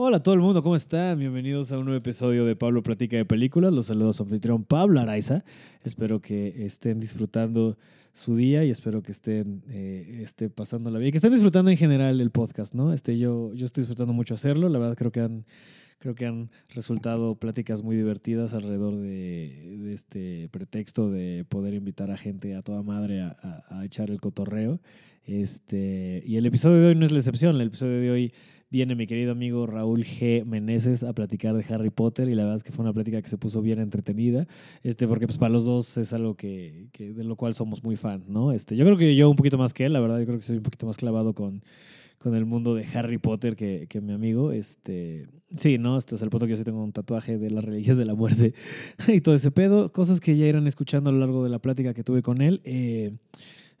Hola a todo el mundo, ¿cómo están? Bienvenidos a un nuevo episodio de Pablo Platica de Películas. Los saludos a anfitrión Pablo Araiza. Espero que estén disfrutando su día y espero que estén eh, esté pasándola bien. Que estén disfrutando en general el podcast, ¿no? Este, yo, yo estoy disfrutando mucho hacerlo. La verdad creo que han, creo que han resultado pláticas muy divertidas alrededor de, este pretexto de poder invitar a gente a toda madre a echar el cotorreo. Este, y el episodio de hoy no es la excepción. El episodio de hoy viene mi querido amigo Raúl G. Meneses a platicar de Harry Potter y la verdad es que fue una plática que se puso bien entretenida, este, porque pues para los dos es algo que, de lo cual somos muy fan, ¿no? Este, yo creo que yo un poquito más que él, la verdad, yo creo que soy un poquito más clavado con, con el mundo de Harry Potter que, que mi amigo. Este, sí, ¿no? Este es el punto que yo sí tengo un tatuaje de las reliquias de la muerte y todo ese pedo, cosas que ya irán escuchando a lo largo de la plática que tuve con él. Eh,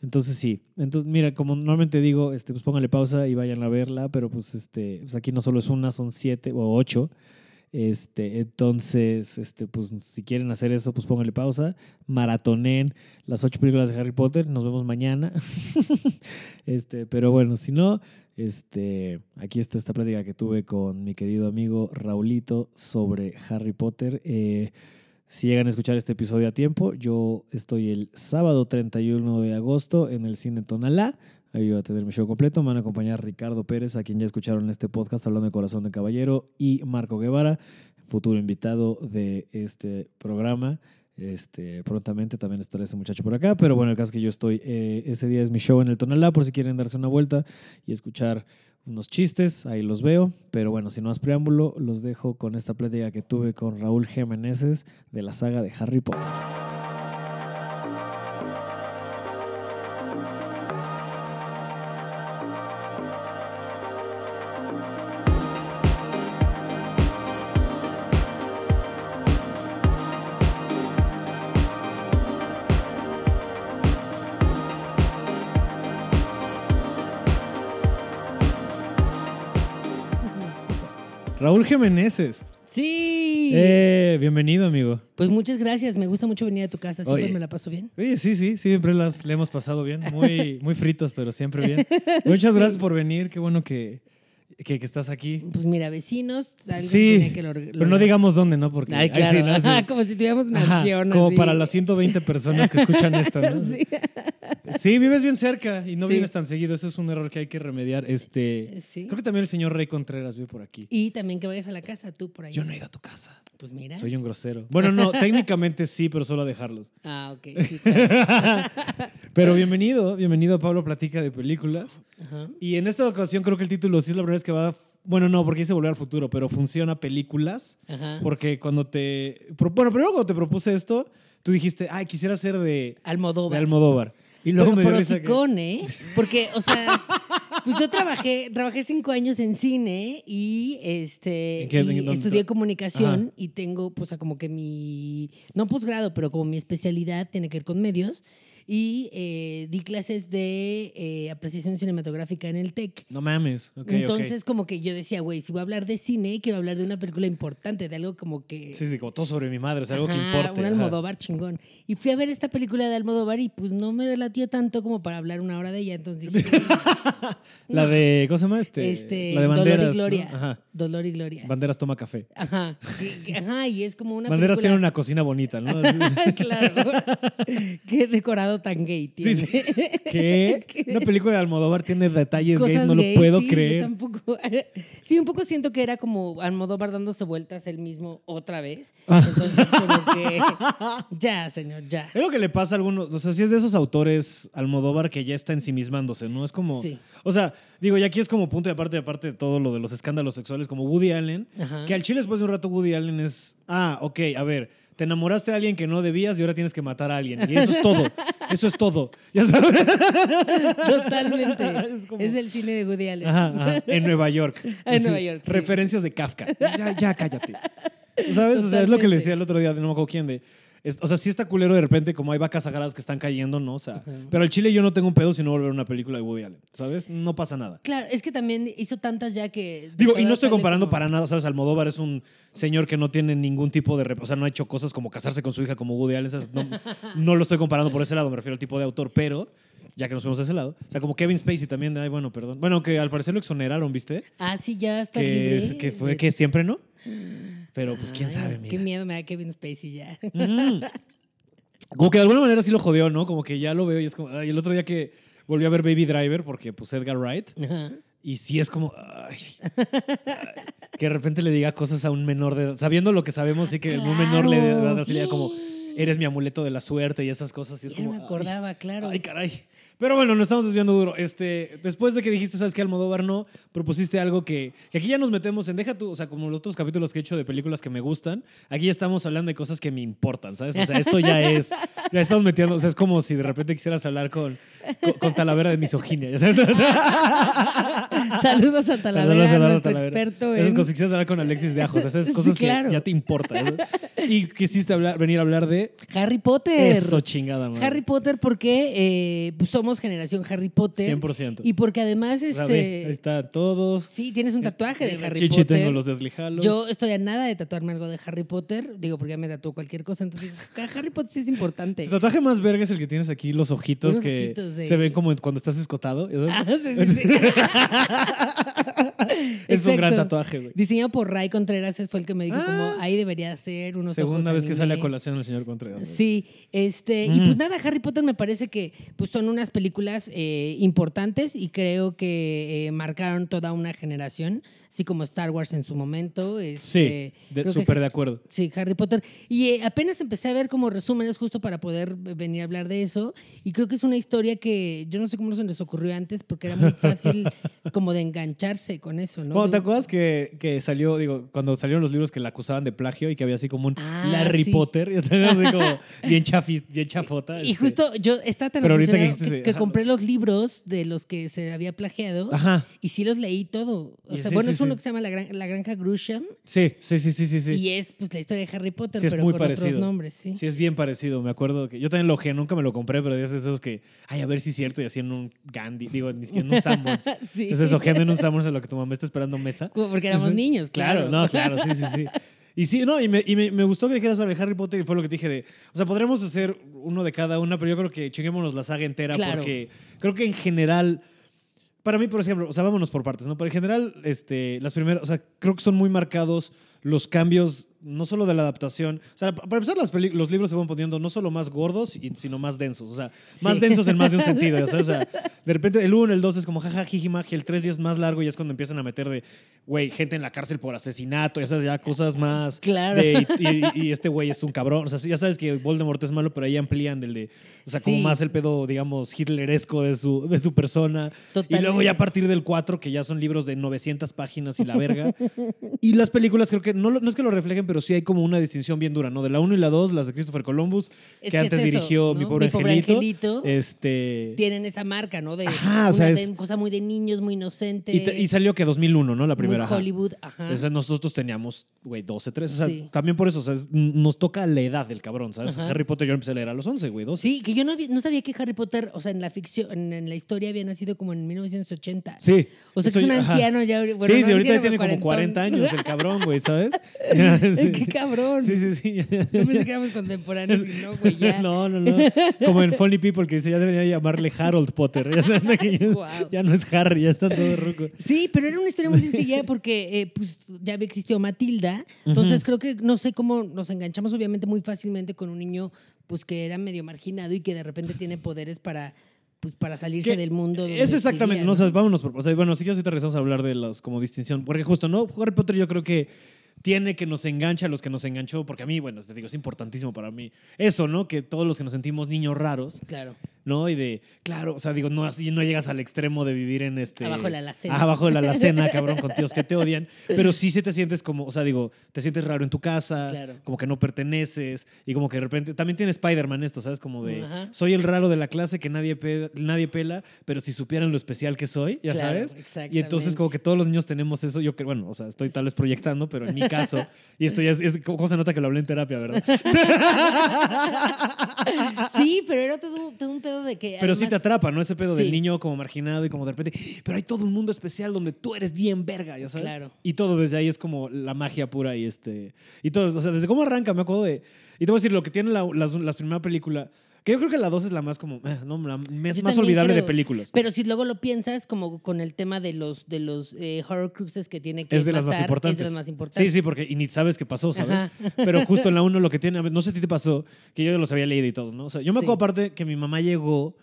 entonces sí, entonces mira, como normalmente digo, este, pues pónganle pausa y vayan a verla, pero pues este, pues aquí no solo es una, son siete o ocho. Este, entonces, este, pues si quieren hacer eso, pues pónganle pausa, maratonen las ocho películas de Harry Potter, nos vemos mañana. este, pero bueno, si no, este, aquí está esta plática que tuve con mi querido amigo Raulito sobre Harry Potter. Eh, si llegan a escuchar este episodio a tiempo, yo estoy el sábado 31 de agosto en el Cine Tonalá. Ahí voy a tener mi show completo. Me van a acompañar Ricardo Pérez, a quien ya escucharon en este podcast hablando de Corazón de Caballero, y Marco Guevara, futuro invitado de este programa. Este, prontamente también estará ese muchacho por acá, pero bueno, el caso es que yo estoy, eh, ese día es mi show en el Tonalá, por si quieren darse una vuelta y escuchar unos chistes, ahí los veo, pero bueno, sin más preámbulo, los dejo con esta plática que tuve con Raúl Jiménez de la saga de Harry Potter. Raúl Jiménez. Sí. Eh, bienvenido, amigo. Pues muchas gracias. Me gusta mucho venir a tu casa. Siempre Oye. me la paso bien. Oye, sí, sí, siempre las le hemos pasado bien. Muy, muy fritos, pero siempre bien. Muchas gracias por venir. Qué bueno que, que, que estás aquí. Pues mira, vecinos. algo Sí, que pero no digamos dónde, ¿no? Porque Ay, ahí sí, claro. ¿no? Sí. Como si tuviéramos Ajá, mansión. como así. para las 120 personas que escuchan esto, ¿no? Sí. Vives bien cerca y no Sí. vienes tan seguido. Eso es un error que hay que remediar. Este, Sí. Creo que también el señor Rey Contreras vive por aquí. Y también que vayas a la casa tú por ahí. Yo no he ido a tu casa. Pues mira. Soy un grosero. Bueno, no, técnicamente sí, pero solo a dejarlos. Ah, ok. Sí, claro. Pero bienvenido, bienvenido a Pablo Platica de Películas. Ajá. Y en esta ocasión creo que el título sí es la primera vez que va. Bueno, no, porque dice Volver al Futuro, pero funciona películas. Ajá. Porque cuando te. Bueno, primero cuando te propuse esto, tú dijiste, ay, quisiera ser de, de Almodóvar. Y luego Pero me risa que- ¿eh? Porque, o sea, pues yo trabajé, trabajé cinco años en cine y este ¿En qué- y en estudié comunicación Ajá. y tengo, pues, como que mi, no posgrado, pero como mi especialidad tiene que ver con medios y eh, di clases de eh, apreciación cinematográfica en el TEC. No mames. Ok. Entonces, como que yo decía, güey, si voy a hablar de cine, quiero hablar de una película importante, de algo como que... Sí, sí, como todo sobre mi madre, es algo que importe. Un ajá. Almodóvar chingón. Y fui a ver esta película de Almodóvar y pues no me latió tanto como para hablar una hora de ella. Entonces dije, La no. de, ¿cómo se llama? Este, este, la de Dolor Banderas. y Gloria. ¿no? Ajá. Dolor y Gloria. Banderas toma café. Ajá. Y- Ajá, y es como una Banderas tiene una cocina bonita, ¿no? claro. Qué decorado tan gay tiene. Sí, sí. ¿Qué? Una película de Almodóvar tiene detalles gays, no lo puedo sí, yo creer. tampoco. Sí, un poco siento que era como Almodóvar dándose vueltas él mismo otra vez. Entonces, como que. Ya, señor, ya. Es lo que le pasa a algunos, o sea, si es de esos autores Almodóvar que ya está ensimismándose, ¿no? Es como, Sí. o sea, digo, y aquí es como punto de aparte de aparte de todo lo de los escándalos sexuales, como Woody Allen, Ajá. que al chile después de un rato Woody Allen es, ah, ok, a ver, te enamoraste de alguien que no debías y ahora tienes que matar a alguien. Y eso es todo, eso es todo, ya sabes. Totalmente. Es como- Es el cine de Woody Allen. Ajá, ajá, en Nueva York. En Sí, Nueva York, sí. Referencias de Kafka. Ya, ya, cállate. ¿Sabes? O sea, es lo que le decía el otro día, no me acuerdo quién, de... es- o sea, sí está culero de repente como hay vacas sagradas que están cayendo, ¿no? O sea, pero al chile yo no tengo un pedo si no volver a una película de Woody Allen, ¿sabes? No pasa nada. Claro, es que también hizo tantas ya que. de Digo, y no estoy comparando como- para nada, ¿sabes? Almodóvar es un señor que no tiene ningún tipo de... O sea, no ha hecho cosas como casarse con su hija como Woody Allen, ¿sabes? No, no lo estoy comparando por ese lado, me refiero al tipo de autor, pero ya que nos fuimos a ese lado. O sea, como Kevin Spacey también, ay, bueno, perdón. Bueno, que al parecer lo exoneraron, ¿viste? Ah, sí, ya está Que, libre. que fue de- que siempre no. Pero pues quién Ay, sabe, Qué mira. miedo me da Kevin Spacey ya. Como que de alguna manera sí lo jodió, ¿no? Como que ya lo veo y es como. ay, el otro día que volví a ver Baby Driver, porque pues Edgar Wright, Ajá. y sí es como. ay, que de repente le diga cosas a un menor de edad. Sabiendo lo que sabemos, sí que un menor le Claro. da así como. Eres mi amuleto de la suerte y esas cosas. Y es Ya como. no me acordaba, claro. Ay, caray. Pero bueno, nos estamos desviando duro. Este, después de que dijiste, ¿sabes qué? Almodóvar no, propusiste algo que, que aquí ya nos metemos en, deja tú, o sea, como los otros capítulos que he hecho de películas que me gustan, aquí ya estamos hablando de cosas que me importan, ¿sabes? O sea, esto ya es, ya estamos metiendo, o sea, es como si de repente quisieras hablar con, con, con Talavera de misoginia, ¿ya sabes? Saludos a Talavera, Saludos a nuestro Talavera. experto Esas en... cosas que quisieras hablar con Alexis de Ajos, esas Sí, cosas claro. que ya te importan. Y quisiste hablar, venir a hablar de Harry Potter. eso, chingada, madre. Harry Potter porque eh, pues somos generación Harry Potter. 100%. Y porque además sea, este, ahí está todos. sí, tienes un tatuaje de Harry Chichi Potter. tengo los Deathly Hallows. Yo estoy a nada de tatuarme algo de Harry Potter. Digo, porque ya me tatuó cualquier cosa. Entonces, Harry Potter sí es importante. Tu tatuaje más verga es el que tienes aquí, los ojitos Unos que ojitos de- se ven como cuando estás escotado. ¿ya Ah, sí, sí, sí. es un gran tatuaje, güey. Diseñado por Ray Contreras, fue el que me dijo Ah. como ahí debería ser unos Segunda ojos vez que sale a colación el señor Contreras. güey. Sí, este, y Mm. pues nada, Harry Potter me parece que pues son unas películas eh, importantes y creo que eh, marcaron toda una generación, así como Star Wars en su momento. Sí, este, que- súper de acuerdo. Sí, Harry Potter. Y eh, apenas empecé a ver como resúmenes justo para poder venir a hablar de eso. Y creo que es una historia que yo no sé cómo se les ocurrió antes porque era muy fácil como de engancharse con eso, ¿no? Bueno, ¿Te acuerdas que, que salió, digo, cuando salieron los libros que la acusaban de plagio y que había así como un Ah, Larry sí. Potter? Y así como bien, chafi- bien chafota. Y este. justo yo estaba tan que que, compré los libros de los que se había plagiado Ajá. y sí los leí todo. O sea, sí, bueno, sí, es uno que se llama La, Gran- La Granja Grisham Sí, sí, sí, sí, sí. sí. y es pues la historia de Harry Potter, Sí, pero muy con parecido. otros nombres, sí. Sí, es bien parecido. Me acuerdo que yo también lo ojeé, nunca me lo compré, pero es de esos que, ay, a ver si es cierto, y así en un Gandhi, digo, ni siquiera en un Sanborns. Sí. Entonces, ojeando en un Sanborns en lo que tu mamá está esperando mesa. Porque éramos niños, claro. no, claro, sí, sí, sí. Y sí, no, y, me, y me, me gustó que dijeras sobre Harry Potter y fue lo que dije de, o sea, podremos hacer uno de cada una, pero yo creo que chinguémonos la saga entera Claro. porque creo que en general, para mí, por ejemplo, o sea, vámonos por partes, ¿no? Pero en general, este, las primeras, o sea, creo que son muy marcados los cambios, no solo de la adaptación, o sea, para empezar, las los libros se van poniendo no solo más gordos, y- sino más densos, o sea, más Sí. densos en más de un sentido, sabes, o sea, de repente el 1, el 2 es como jaja, el 3 ya es más largo y es cuando empiezan a meter de, güey, gente en la cárcel por asesinato, ya sabes, ya cosas más Claro. de, y, y- y este güey es un cabrón, o sea, ya sabes que Voldemort es malo, pero ahí amplían del de, o sea, como Sí. más el pedo, digamos, hitleresco de su, de su persona. Y Totalmente. luego ya a partir del 4, que ya son libros de 900 páginas y la verga. y las películas creo que, no, no es que lo reflejen, pero sí hay como una distinción bien dura, ¿no? De la 1 y la 2, las de Christopher Columbus, Es que, es antes eso, dirigió ¿no? Mi Pobre, Angelito. Este... Tienen esa marca, ¿no? De Ajá, o una sea, de- es- cosa muy de niños, muy inocente. Y, te- y salió que 2001, ¿no? La primera. muy ajá. Hollywood, ajá. O sea, nosotros teníamos, güey, 12, 13. O sea, Sí. también por eso, o sea, nos toca la edad del cabrón, ¿sabes? Ajá. Harry Potter yo empecé a leer a los 11, güey, 12. Sí, que yo no, había- no sabía que Harry Potter, o sea, en la ficción, en, en la historia había nacido como en 1980. Sí. O sea, que es un yo- ajá. anciano ya. Bueno, sí, no sí, ahorita tiene como 40 cuarentón. años el cabrón, güey, ¿sabes? ¡Qué cabrón! Sí, sí, sí. Yo pensé que éramos contemporáneos y no, güey, ya. No, no, no. Como en Funny People que dice, ya debería llamarle Harold Potter. Ya, saben que ya, ya no es Harry, ya está todo ruco. Sí, pero era una historia muy sencilla porque eh, pues, ya había existido Matilda. Entonces creo que no sé cómo nos enganchamos obviamente muy fácilmente con un niño pues que era medio marginado y que de repente tiene poderes para pues para salirse Que del mundo. Es exactamente, vivía, no, o sea, vámonos por, o sea, bueno, sí que ahorita regresamos a hablar de las como distinción, porque justo, ¿no? Harry Potter yo creo que tiene que nos engancha a los que nos enganchó, porque a mí, bueno, te digo, es importantísimo para mí eso, ¿no? Que todos los que nos sentimos niños raros, Claro. ¿No? Y de, claro, o sea, digo, no, así no llegas al extremo de vivir en este... Abajo de la alacena. Ah, abajo de la alacena, cabrón, con tíos que te odian, pero sí se te sientes como, o sea, digo, te sientes raro en tu casa, Claro. como que no perteneces, y como que de repente, también tiene Spider-Man esto, ¿sabes? Como de, Ajá. soy el raro de la clase que nadie, pe- nadie pela, pero si supieran lo especial que soy, ya Claro, sabes. Y entonces como que todos los niños tenemos eso, yo creo, bueno, o sea, estoy tal vez proyectando, pero en mi caso, y esto ya es, es- ¿cómo se nota que lo hablé en terapia, verdad? Sí, pero era todo, todo un pedo de que. Pero sí te atrapa, ¿no? Ese pedo Sí. del niño como marginado y como de repente, pero hay todo un mundo especial donde tú eres bien verga, ya sabes. Claro. Y todo desde ahí es como la magia pura y este. Y todo, o sea, desde cómo arranca, me acuerdo de. Y te voy a decir, lo que tiene la, las, las primera película, Que yo creo que la 2 es la más como, eh, no, la más, Yo más olvidable de creo. películas. Pero si luego lo piensas, como con el tema de los, de los eh, horror cruises que tiene que es de las más matar, importantes. Es de las más importantes. Sí, sí, porque y ni sabes qué pasó, ¿sabes? Ajá. Pero justo en la 1 lo que tiene, no sé si te pasó, que yo ya los había leído y todo, ¿no? O sea, yo me Sí. acuerdo aparte que mi mamá llegó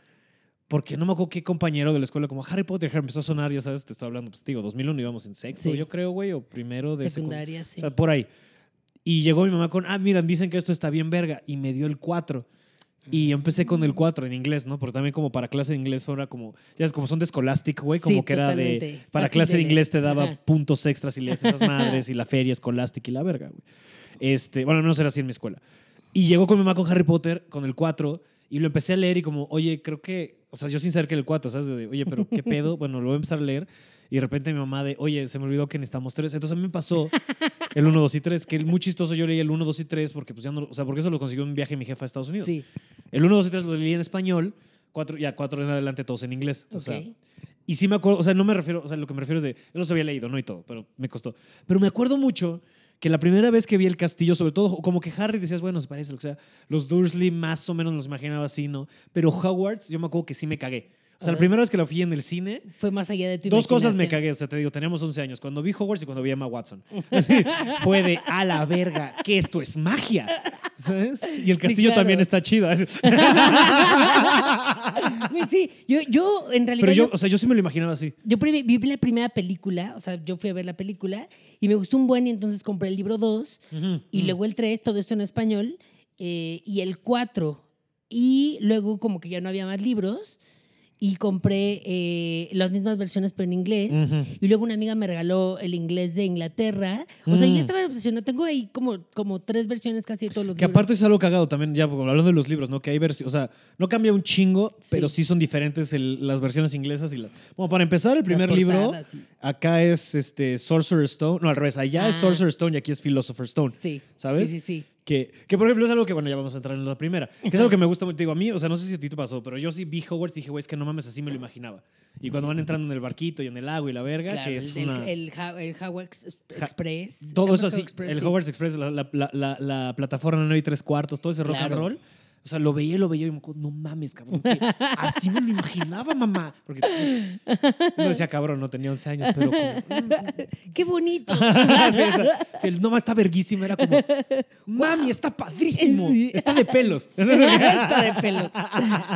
porque no me acuerdo qué compañero de la escuela, como Harry Potter, empezó a sonar, ya sabes, te estoy hablando, pues digo, 2001 íbamos en sexto, Sí. yo creo, güey, o primero de secund- Secundaria, sí. O sea, por ahí. Y llegó mi mamá con, ah, miran, dicen que esto está bien verga. Y me dio el 4. Y yo empecé con el 4 en inglés, ¿no? Porque también como para clase de inglés fuera como, ya es como son de Scholastic, güey, como Sí, que era de, para clase de de inglés te daba Ajá. puntos extras y leías esas madres y la feria Scholastic y la verga, güey. Este, bueno, al menos era así en mi escuela. Y llegó con mi mamá con Harry Potter, con el 4, y lo empecé a leer y como, oye, creo que, o sea, yo sin saber que era el 4, ¿sabes? De, oye, pero ¿qué pedo? Bueno, lo voy a empezar a leer. Y de repente mi mamá de, oye, se me olvidó que necesitamos tres. Entonces a mí me pasó el 1, 2 y 3, que es muy chistoso. Yo leí el 1, 2 y 3 porque pues ya no, o sea, porque eso lo consiguió en un viaje mi jefa a Estados Unidos. Sí, El 1, 2 y 3 lo leí en español, cuatro, ya 4 en adelante todos en inglés. O ok. sea, y sí me acuerdo, o sea, no me refiero, o sea, lo que me refiero es de, yo los había leído, no y todo, pero me costó. Pero me acuerdo mucho que la primera vez que vi el castillo, sobre todo, como que Harry decías, bueno, se parece, lo que sea, los Dursley más o menos los imaginaba así, ¿no? Pero Hogwarts, yo me acuerdo que sí me cagué. O sea, la primera vez que lo fui en el cine, Fue más allá de tu Dos cosas me cagué, o sea, te digo, teníamos 11 años. Cuando vi Hogwarts y cuando vi Emma Watson. Así, fue de a la verga, que esto es magia. ¿Sabes? Y el castillo claro. también está chido. Sí, yo, yo en realidad. Pero yo, yo- o sea, yo sí me lo imaginaba así. Yo vi la primera película, o sea, yo fui a ver la película y me gustó un buen y entonces compré el libro 2 y luego el 3, todo esto en español, eh, y el 4. Y luego como que ya no había más libros y compré eh, las mismas versiones pero en inglés. Ujú. Y luego una amiga me regaló el inglés de Inglaterra. O sea, Mm. yo estaba obsesionada. Tengo ahí como, como tres versiones casi de todos los Que libros. aparte es algo cagado también, ya hablando de los libros, ¿no? Que hay versiones, o sea, no cambia un chingo, pero sí son diferentes el- las versiones inglesas y las... Bueno, para empezar, el primer libro, sí. acá es este Sorcerer's Stone, no, al revés, allá es Ah. Sorcerer's Stone y aquí es Philosopher's Stone. Sí. ¿Sabes? Sí, sí, sí. Que, que, por ejemplo, es algo que, bueno, ya vamos a entrar en la primera. Que es algo que me gusta mucho. Digo, a mí, o sea, no sé si a ti te pasó, pero yo sí vi Hogwarts y dije, güey, es que no mames, así me lo imaginaba. Y cuando van entrando en el barquito y en el agua y la verga, Claro, que el, es del- una. el, el Ex- Express. todo ¿Se eso así, el. Hogwarts Express, la, la, la, la, la plataforma 9 y 3 cuartos, todo ese rock and roll. O sea, lo veía lo veía y me acuerdo, no mames, cabrón. es que así me lo imaginaba, mamá. Porque no decía cabrón, no tenía 11 años, pero como. ¡Qué bonito! sí, o sea, sí, el no, está verguísima, era como, mami, está padrísimo. Sí. Está de pelos. Está de pelos.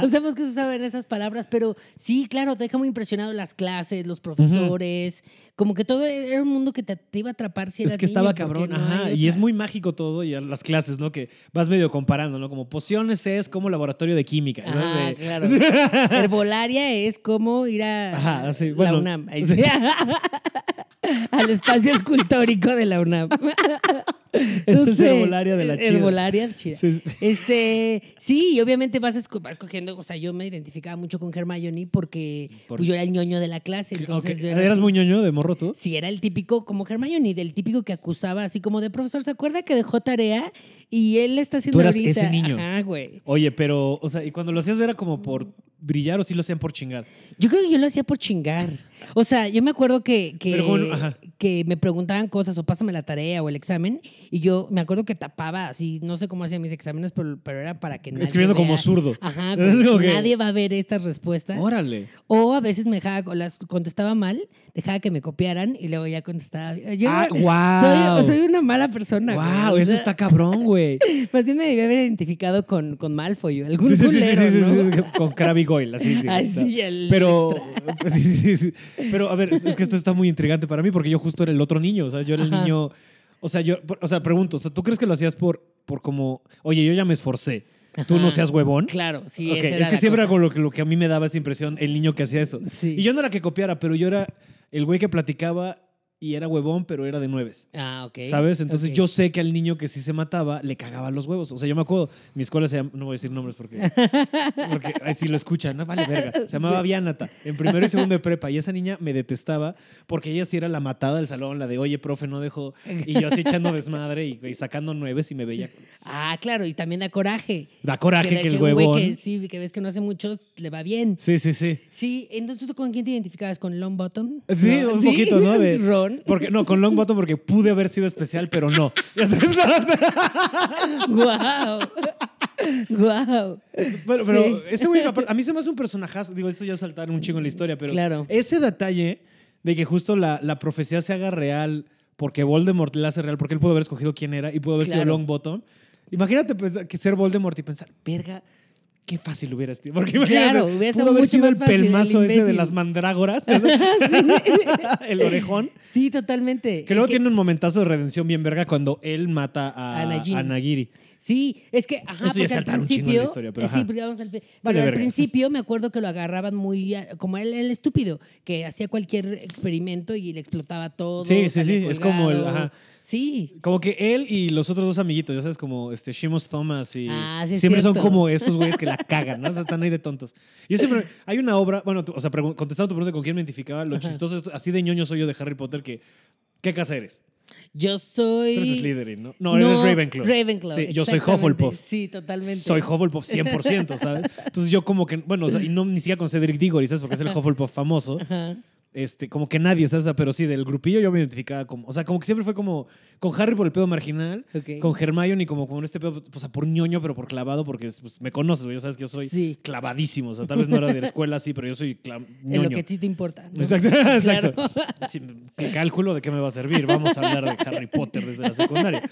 No sabemos qué se saben esas palabras, pero sí, claro, te deja muy impresionado las clases, los profesores. Como que todo era un mundo que te, te iba a atrapar si eras Es que estaba niño, cabrón, no ajá. hay Y es muy mágico todo y las clases, ¿no? Que vas medio comparando, ¿no? Como pociones es como laboratorio de química. ¿sabes? Ah, De- claro. Herbolaria es como ir a Ajá, sí, la bueno, UNAM. Ahí sí. Al espacio escultórico de la UNAM. Esa es herbolaria de la chida. Herbolaria chida. Sí. Este, sí, y obviamente vas, esco- vas escogiendo, o sea, yo me identificaba mucho con Hermione porque Por- pues, yo era el ñoño de la clase, entonces Ok. yo era ¿Eras así. muy ñoño de morro tú? Sí, era el típico, como Hermione, del típico que acusaba, así como de profesor, ¿se acuerda que dejó tarea? Y él está haciendo Tú eras ahorita. ese niño. Ajá, güey. Oye, pero, o sea, ¿y cuando lo hacías era como por brillar o sí lo hacían por chingar? Yo creo que yo lo hacía por chingar. O sea, yo me acuerdo que, que, bueno, ajá. que me preguntaban cosas o pásame la tarea o el examen y yo me acuerdo que tapaba así, no sé cómo hacía mis exámenes, pero, pero era para que nadie Escribiendo como zurdo. Ajá, Es como que nadie va a ver estas respuestas. Órale. O a veces me dejaba, o las contestaba mal, dejaba que me copiaran y luego ya contestaba. Yo Ah, soy, guau. soy una mala persona. güey. Wow, eso sea, está cabrón, güey. Más bien me debía haber identificado con, con Malfoy o algún Sí, sí, sí, culero, sí, sí, ¿no? sí, sí, con Krabby Goyle, así. digo, Ay, o sea, sí, el Pero, extra. sí, sí, sí, pero a ver, es que esto está muy intrigante para mí porque yo justo era el otro niño, o sea, yo era el Ajá. niño, o sea, yo, o sea, pregunto, o sea, ¿tú crees que lo hacías por, por como, oye, yo ya me esforcé, tú no seas huevón? Claro, sí. Ok, esa era es que la siempre cosa. lo que, lo que a mí me daba esa impresión, el niño que hacía eso. Sí. Y yo no era que copiara, pero yo era el güey que platicaba y era huevón, pero era de nueves. Ah, ok. ¿Sabes? Entonces yo sé que al niño que sí se mataba le cagaba los huevos. O sea, yo me acuerdo, mi escuela se llama, no voy a decir nombres porque, porque ay, si lo escuchan, no vale verga. Se llamaba Vianata, en primero y segundo de prepa. Y esa niña me detestaba porque ella sí era la matada del salón, la de, oye, profe, no dejó. Y yo así echando desmadre y, y sacando nueves y me veía. Ah, claro, y también da coraje. Da coraje que el güey huevón. que sí, que ves que no hace mucho, le va bien. Sí, sí, sí. Sí, entonces ¿tú con quién te identificabas? ¿Con Longbottom? Sí, ¿No? un poquito, ¿no? De- Porque, no, con Longbottom porque pude haber sido especial, pero no. ¡Wow! Wow. Pero, pero Sí. ese güey, aparte, a mí se me hace un personajazo. Digo, esto ya saltar un chingo en la historia, pero Claro. ese detalle de que justo la, la profecía se haga real porque Voldemort la hace real, porque él pudo haber escogido quién era y pudo haber sido Claro. Longbottom. Imagínate pensar que ser Voldemort y pensar, verga, qué fácil hubiera sido. Porque Claro, hubiera estado haber sido el pelmazo ese de las mandrágoras, el orejón. Sí, totalmente. Que luego Es tiene un momentazo de redención bien verga cuando él mata a Nagiri. Sí, es que, ajá, Eso ya porque al saltar un chingo en principio, historia, pero eh, sí, porque vamos al, Vale al verga. principio me acuerdo que lo agarraban muy, a- como el, el estúpido, que hacía cualquier experimento y le explotaba todo. Sí, sí, salía sí, es como el- colgado. ajá. Sí, Como que él y los otros dos amiguitos, ya sabes, como este Shimos Thomas y Ah, sí es siempre son cierto. como esos güeyes que la cagan, ¿no? O sea, están ahí de tontos. Yo siempre, hay una obra, bueno, tú- o sea, pregun- contestando tu pregunta con quién me identificaba, lo chistoso, así de ñoño soy yo de Harry Potter que, ¿qué casa eres? Yo soy... Tú eres Slytherin, ¿no? No, eres Ravenclaw. Ravenclaw, Sí, yo soy. Hufflepuff. Sí, totalmente. Soy Hufflepuff 100%, ¿sabes? Entonces yo como que, bueno, o sea, y no ni siquiera con Cedric Diggory, ¿sabes? Porque es el Hufflepuff famoso. Ajá. Este, como que nadie, ¿sabes? Pero sí, del grupillo yo me identificaba como, o sea, como que siempre fue como con Harry por el pedo marginal, con Hermione como con este pedo, o sea, por ñoño, pero por clavado, porque pues, me conoces, ya sabes que yo soy Sí. clavadísimo, o sea, tal vez no era de la escuela así, pero yo soy cla- En ñoño. lo que sí te importa. ¿no? Exacto, exacto. Sí, el cálculo de qué me va a servir. Vamos a hablar de Harry Potter desde la secundaria.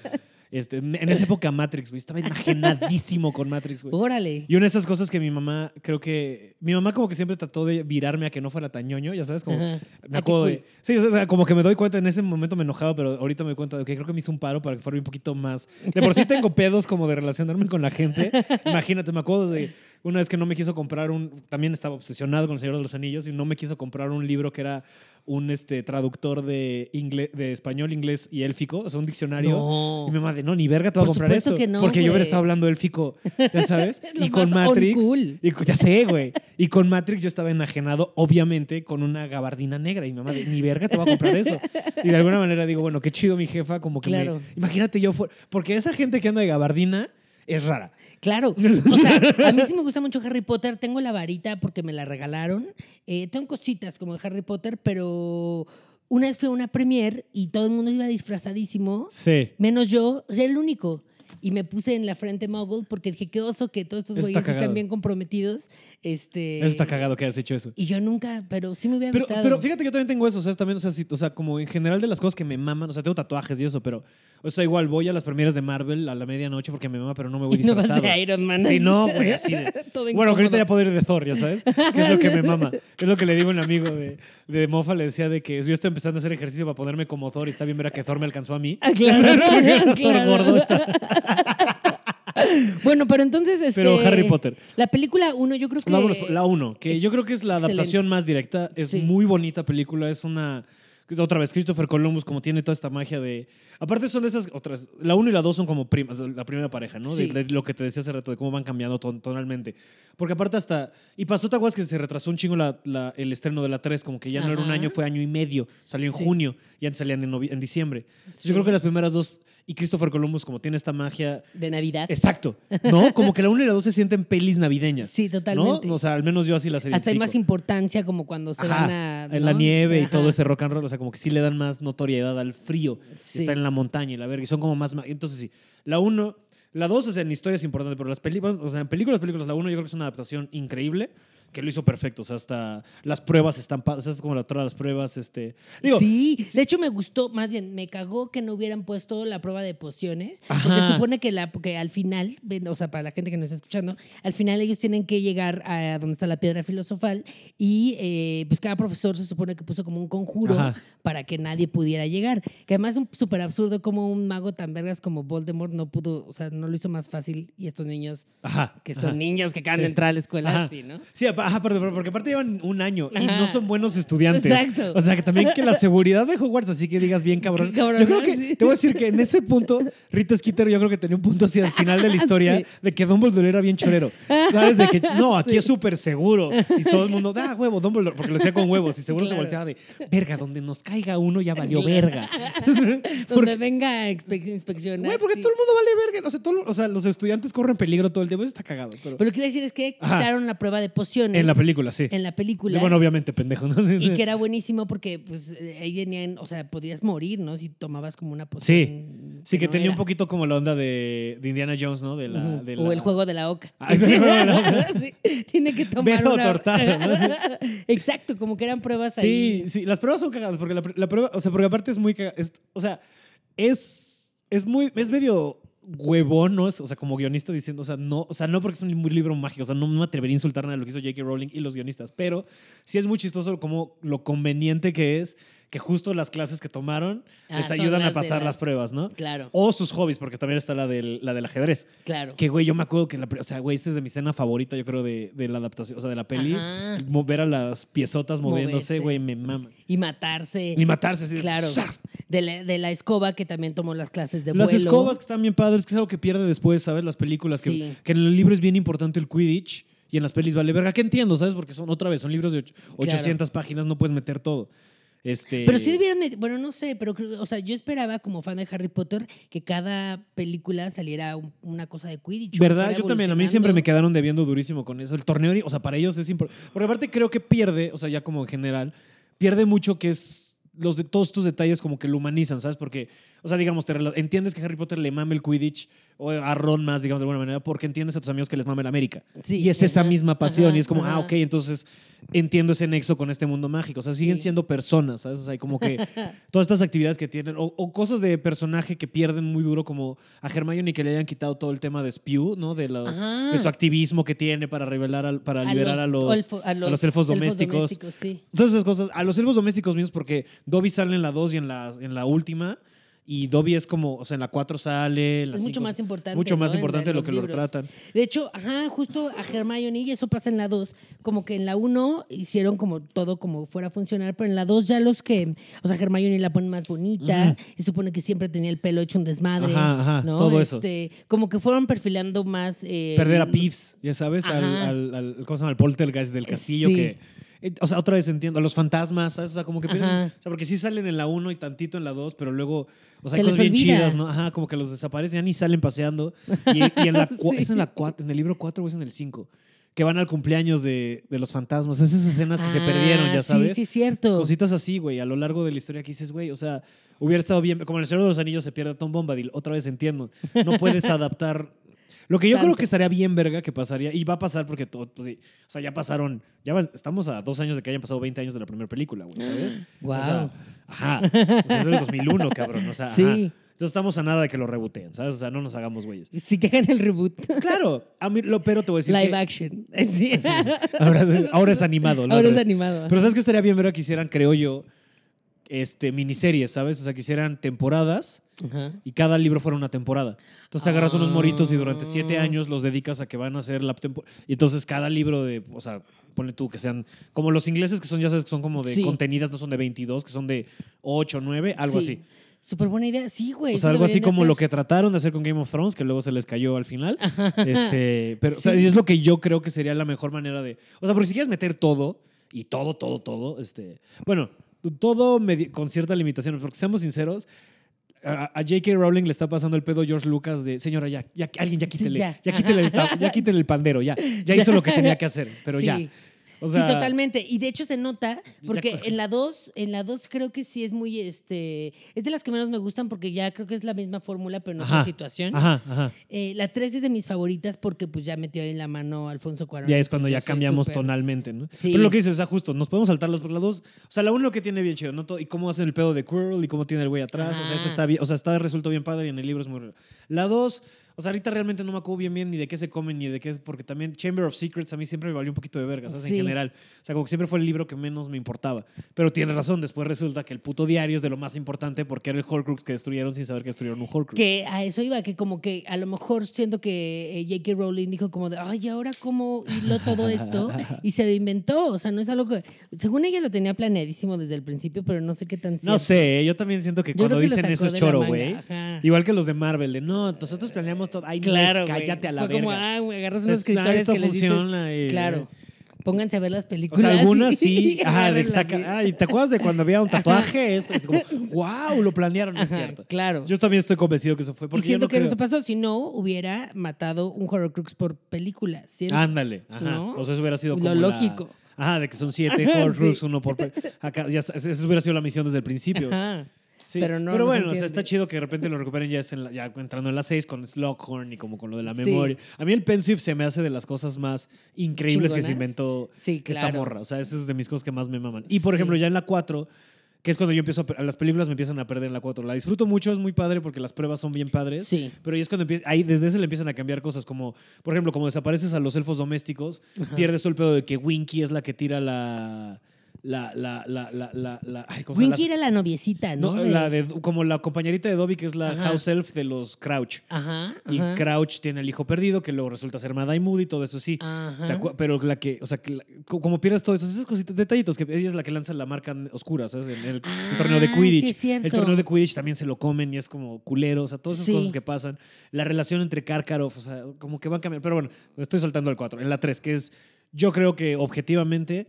Este, en esa época Matrix, güey, estaba enajenadísimo con Matrix, güey. Órale. Y una de esas cosas que mi mamá, creo que. Mi mamá, como que siempre trató de virarme a que no fuera tan ñoño, ya sabes, como. Ajá. Me acuerdo de. Sí, o sea, como que me doy cuenta, en ese momento me enojaba, pero ahorita me doy cuenta de que creo que me hizo un paro para que fuera un poquito más. De por sí tengo pedos como de relacionarme con la gente. Imagínate, me acuerdo de una vez que no me quiso comprar un. También estaba obsesionado con El Señor de los Anillos y no me quiso comprar un libro que era un este, traductor de, inglés, de español, inglés y élfico, o sea, un diccionario. No. Y mi mamá de, no, ni verga te va a comprar eso. que no, porque yo hubiera estado hablando élfico, ya sabes. Y con Matrix. Y, ya sé, güey. Y con Matrix yo estaba enajenado, obviamente, con una gabardina negra. Y mi mamá de, ni verga te va a comprar eso. Y de alguna manera digo, bueno, qué chido mi jefa, como que me- Claro. imagínate yo, fuera- porque esa gente que anda de gabardina es rara. Claro. O sea, a mí sí me gusta mucho Harry Potter. Tengo la varita porque me la regalaron. Eh, tengo cositas como de Harry Potter, pero una vez fui a una premiere y todo el mundo iba disfrazadísimo, Sí. menos yo, o sea, el único. Y me puse en la frente Muggle porque dije, qué oso que todos estos güeyes están bien comprometidos. Este, Eso está cagado que hayas hecho eso. Y yo nunca, pero sí me hubiera Pero, gustado. pero fíjate que yo también tengo eso, o sea, también, o sea, sí, o sea, como en general de las cosas que me maman, o sea, tengo tatuajes y eso, pero, o sea, igual voy a las premieras de Marvel a la medianoche porque me mama, pero no me voy Y no disfrazado. de Iron Man. Sí, no, güey, así de- Todo Bueno, que ahorita ya puedo ir de Thor, ya sabes, que es lo que me mama. Es lo que le digo a un amigo de, de Mofa, le decía de que yo estoy empezando a hacer ejercicio para ponerme como Thor y está bien ver a que Thor me alcanzó a mí. Ah, claro, Thor claro. gordo está- Bueno, pero entonces. Este, Pero Harry Potter. La película 1, yo creo que. Vámonos la 1, que yo creo que es la adaptación excelente. más directa. Es Sí. muy bonita película. Es una. Otra vez, Christopher Columbus, como tiene toda esta magia de. Aparte, son de esas otras. La 1 y la 2 son como primas, la primera pareja, ¿no? De, lo que te decía hace rato, de cómo van cambiando ton- tonalmente. Porque aparte, hasta. Y pasó, ¿te acuerdas que se retrasó un chingo la- la- el estreno de la 3? Como que ya no era un año, fue año y medio. Salió en Sí. junio y antes salían en, en diciembre. Entonces, Sí. Yo creo que las primeras dos. Y Christopher Columbus, como tiene esta magia. De Navidad. Exacto. ¿No? Como que la 1 y la 2 se sienten pelis navideñas. Sí, totalmente. ¿no? O sea, al menos yo así las Hasta hay identifico. más importancia como cuando se Ajá, van a. En la nieve y todo ese rock and roll, o sea, como que sí le dan más notoriedad al frío. Sí. Está en la montaña y la verga, y son como más... Entonces sí, la uno, la dos, o sea, en historia es importante, pero las películas, o sea, en películas, películas, la uno yo creo que es una adaptación increíble que lo hizo perfecto, o sea, hasta las pruebas están, o sea, es como la todas las pruebas, este... Digo, sí, de hecho me gustó, más bien, me cagó que no hubieran puesto la prueba de pociones, porque Ajá. se supone que, la, que al final, o sea, para la gente que nos está escuchando, al final ellos tienen que llegar a donde está la piedra filosofal y eh, pues cada profesor se supone que puso como un conjuro Ajá. para que nadie pudiera llegar, que además es un súper absurdo como un mago tan vergas como Voldemort no pudo, o sea, no lo hizo más fácil y estos niños, Ajá. que son niños que acaban Sí. de entrar a la escuela, Ajá. sí, ¿no? Sí, ajá, pero- porque aparte llevan un año y no son buenos estudiantes. Exacto. O sea, que también que la seguridad de Hogwarts, así que digas bien cabrón. Yo creo que, Sí. te voy a decir que en ese punto, Rita Skeeter yo creo que tenía un punto hacia el final de la historia Sí. de que Dumbledore era bien chorero. ¿Sabes? De que, no, aquí Sí. es súper seguro. Y todo el mundo, da huevo, Dumbledore, porque lo hacía con huevos. Y seguro se volteaba de, verga, donde nos caiga uno ya valió verga. Donde venga a inspeccionar. Güey, porque todo el mundo vale verga. O sea, todo- o sea, los estudiantes corren peligro todo el tiempo. Eso está cagado. Pero, Pero lo que iba a decir es que Ajá. quitaron la prueba de en la película, sí. En la película. Bueno, obviamente, pendejo. ¿no? y que era buenísimo porque pues ahí tenían, o sea, podías morir, ¿no? Si tomabas como una Sí. poción. Sí, que, no tenía era. un poquito como la onda de, de Indiana Jones, ¿no? De la, de O el juego de la oca. Ah. Sí, Tiene que tomar Beto una... Tortada, ¿no? Exacto, como que eran pruebas Sí, ahí. sí, las pruebas son cagadas, porque la prueba, o sea, porque aparte es muy cagada, o sea, es, es muy, es medio huevón, ¿no? Es- o sea, como guionista diciendo, o sea, no, o sea, no porque es un libro mágico, o sea, no me atrevería a insultar nada de lo que hizo J.K. Rowling y los guionistas, pero sí es muy chistoso como lo conveniente que es que justo las clases que tomaron Ah, les ayudan a pasar las- las pruebas, ¿no? Claro, O sus hobbies, porque también está la del, la del ajedrez. claro. Que, güey, yo me acuerdo que, la, o sea, güey, esta es de mi escena favorita, yo creo, de, de la adaptación, o sea, de la peli. Ajá. Mo- Ver a las piezotas moviéndose, Moverse. güey, me mama. Y matarse. Ni matarse, de- Claro. De la, de la escoba que también tomó las clases de Las vuelo. escobas que están bien padres, que es algo que pierde después, ¿sabes? Las películas, que, Sí. que en el libro es bien importante el Quidditch y en las pelis vale verga. Que entiendo, ¿sabes? Porque son, otra vez, son libros de och- 800 páginas, no puedes meter todo. Este, Pero sí debieron, met- bueno, no sé, pero o sea, yo esperaba como fan de Harry Potter que cada película saliera un- una cosa de Quidditch. ¿Verdad? Yo también. A mí siempre me quedaron debiendo durísimo con eso. El torneo, o sea, para ellos es importante. Porque aparte creo que pierde, o sea, ya como en general, pierde mucho que es los de todos estos detalles como que lo humanizan, ¿sabes? Porque, o sea, digamos, te entiendes que Harry Potter le mame el Quidditch o a Ron más, digamos, de alguna manera, porque entiendes a tus amigos que les mame el América. Sí, y es esa misma pasión. ajá, y es como, ah, ok, entonces entiendo ese nexo con este mundo mágico. O sea, siguen Sí. siendo personas, ¿sabes? O sea, hay como que todas estas actividades que tienen, o, o cosas de personaje que pierden muy duro, como a Hermione que le hayan quitado todo el tema de Spew, ¿no? De, los, de su activismo que tiene para revelar, al- para A liberar a los, olfo- a los elfos domésticos. sí. Todas esas cosas, a los elfos domésticos mismos, porque Dobby sale en la 2 y en la, en la última, y Dobby es como, o sea, en la 4 sale. En la Es mucho cinco- más importante. Mucho más importante de lo que lo tratan. De hecho, ajá, justo a Hermione, y eso pasa en la 2, como que en la 1 hicieron como todo como fuera a funcionar, pero en la 2 ya los que, o sea, Hermione la ponen más bonita, y supone que siempre tenía el pelo hecho un desmadre. Ajá, ajá, ¿no? todo eso. Este, Como que fueron perfilando más. eh, Perder a Peeves, ya sabes, al, al, al- ¿cómo se llama? El poltergeist del castillo Sí. que... eh, O sea, otra vez entiendo, a los fantasmas, ¿sabes? O sea, como que Ajá. O sea, porque sí salen en la 1 y tantito en la 2, pero luego, o sea, Se hay cosas bien olvida. chidas, ¿no? Ajá, como que los desaparecen, ya ni salen paseando. Y, y en la Sí. es en la 4, en el libro 4 o es en el 5, que van al cumpleaños de, de los fantasmas. Esas escenas que se ah, perdieron, ya sabes. Sí, sí, cierto. Cositas así, güey, a lo largo de la historia que dices, güey, o sea, hubiera estado bien, como en el Señor de los Anillos se pierde Tom Bombadil, otra vez entiendo, no puedes adaptar. Lo que yo creo que estaría bien, verga, que pasaría, y va a pasar porque todo, pues sí, o sea, ya pasaron, ya va- estamos a dos años de que hayan pasado 20 años de la primera película, güey, ¿sabes? O sea, ajá, o sea, es del 2001, cabrón, o sea, ajá. Sí. Entonces estamos a nada de que lo reboteen, ¿sabes? O sea, no nos hagamos güeyes. Que hagan el reboot. Claro, a mí, lo, pero te voy a decir Live que action. Sí. ahora, ahora es animado, ¿no? Ahora es animado. Pero ¿sabes que estaría bien ver que hicieran, creo yo, este, miniseries, ¿sabes? O sea, que hicieran temporadas Ajá. y cada libro fuera una temporada. Entonces te agarras unos moritos y durante siete Ah. años los dedicas a que van a hacer la temporada. Y entonces cada libro de, o sea, ponle tú que sean como los ingleses que son, ya sabes, que son como de Sí. contenidas, no son de 22, que son de 8, 9, algo Sí. así. Súper buena idea. Sí, güey. O sea, algo así como lo que trataron de hacer con Game of Thrones, que luego se les cayó al final. Este, pero o sea, y es lo que yo creo que sería la mejor manera de. O sea, porque si quieres meter todo, y todo, todo, todo, este. Bueno, todo con cierta limitación, porque seamos sinceros. A, a J.K. Rowling le está pasando el pedo George Lucas de señora, ya, ya alguien ya quítele, ya. ya, quítele el, ya quítele el pandero, ya, ya hizo lo que tenía que hacer, pero Sí. ya. O sea, sí, totalmente. Y de hecho se nota, porque Ya- en la 2, en la 2 creo que sí es muy, este, es de las que menos me gustan porque ya creo que es la misma fórmula, pero en Ajá, otra situación. Ajá, ajá. Eh, la 3 es de mis favoritas porque pues ya metió ahí en la mano Alfonso Cuarón. Ya es cuando ya cambiamos tonalmente, ¿no? Sí. Pero lo que dices, o sea, justo, nos podemos saltar los por las dos. O sea, la uno lo que tiene bien chido, ¿no? Y cómo hacen el pedo de Quirrell y cómo tiene el güey atrás. O sea, eso está bien, o sea, está resuelto bien padre y en el libro es muy. La dos, o sea, ahorita realmente no me acuerdo bien bien ni de qué se comen ni de qué es, porque también Chamber of Secrets a mí siempre me valió un poquito de verga, ¿sabes? Sí. En general. O sea, como que siempre fue el libro que menos me importaba. Pero tiene razón, después resulta que el puto diario es de lo más importante porque era el Horcrux que destruyeron sin saber que destruyeron un Horcrux. Que a eso iba, que como que a lo mejor siento que eh, J.K. Rowling dijo como de, ay, ¿ahora cómo hiló todo esto? Y se lo inventó. O sea, no es algo que, según ella lo tenía planeadísimo desde el principio, pero no sé qué tan No cierto. sé, yo también siento que Yo cuando que dicen eso es choro, güey. Igual que los de Marvel, de no, nosotros planeamos todo. Ay, Claro, cállate a la Fue verga. como, ah, güey, agarras unos escritores esto que les dices, funciona y- claro, pónganse a ver las O películas. sea, algunas y- sí. y Ajá, de agárrenlas saca- así. Ay, ¿te acuerdas de cuando había un tatuaje? Es, es como, wow, lo planearon, no es Ajá, cierto. claro. Yo también estoy convencido que eso fue. y Porque yo siento no que creo- eso pasó si no hubiera matado un Horrocrux por película. siento. Ándale, ajá. ¿No? O sea, eso hubiera sido Lo como la- lógico. Ajá, de que son siete Ajá, Horcrux, sí. uno por... pe- Acá, ya, eso hubiera sido la misión desde el principio. Ajá. Sí, pero no. Pero bueno, o sea, está chido que de repente lo recuperen ya, es en la- ya entrando en la 6 con Slughorn y como con lo de la Sí. memoria. A mí el Pensive se me hace de las cosas más increíbles que se inventó Sí, esta claro. morra. O sea, eso es de mis cosas que más me maman. Y por ejemplo, ya en la 4, que es cuando yo empiezo a, las películas me empiezan a perder en la 4. La disfruto mucho, es muy padre porque las pruebas son bien padres. Sí. Pero ahí es cuando empieza, ahí desde ese le empiezan a cambiar cosas como, por ejemplo, como desapareces a los elfos domésticos, pierdes todo el pedo de que Winky es la que tira la la la la la la, la- ay. Winky era la noviecita, ¿no? No, De- la de, como la compañerita de Dobby, que es la Ajá. house elf de los Crouch. Ajá. Y ajá, Crouch tiene el hijo perdido, que luego resulta ser Madame Moody, todo eso sí. Ajá. ¿Te acu- Pero la que, o sea, que como pierdes todo eso, esas cositas, detallitos, que ella es la que lanza la marca oscura, ¿sabes? En el, el Ah, torneo de Quidditch. sí, es cierto. el torneo de Quidditch también se lo comen y es como culero, o sea, todas esas Sí. cosas que pasan. La relación entre Karkaroff, o sea, como que van cambiando. Pero bueno, estoy saltando al 4. En la 3, que es, yo creo que objetivamente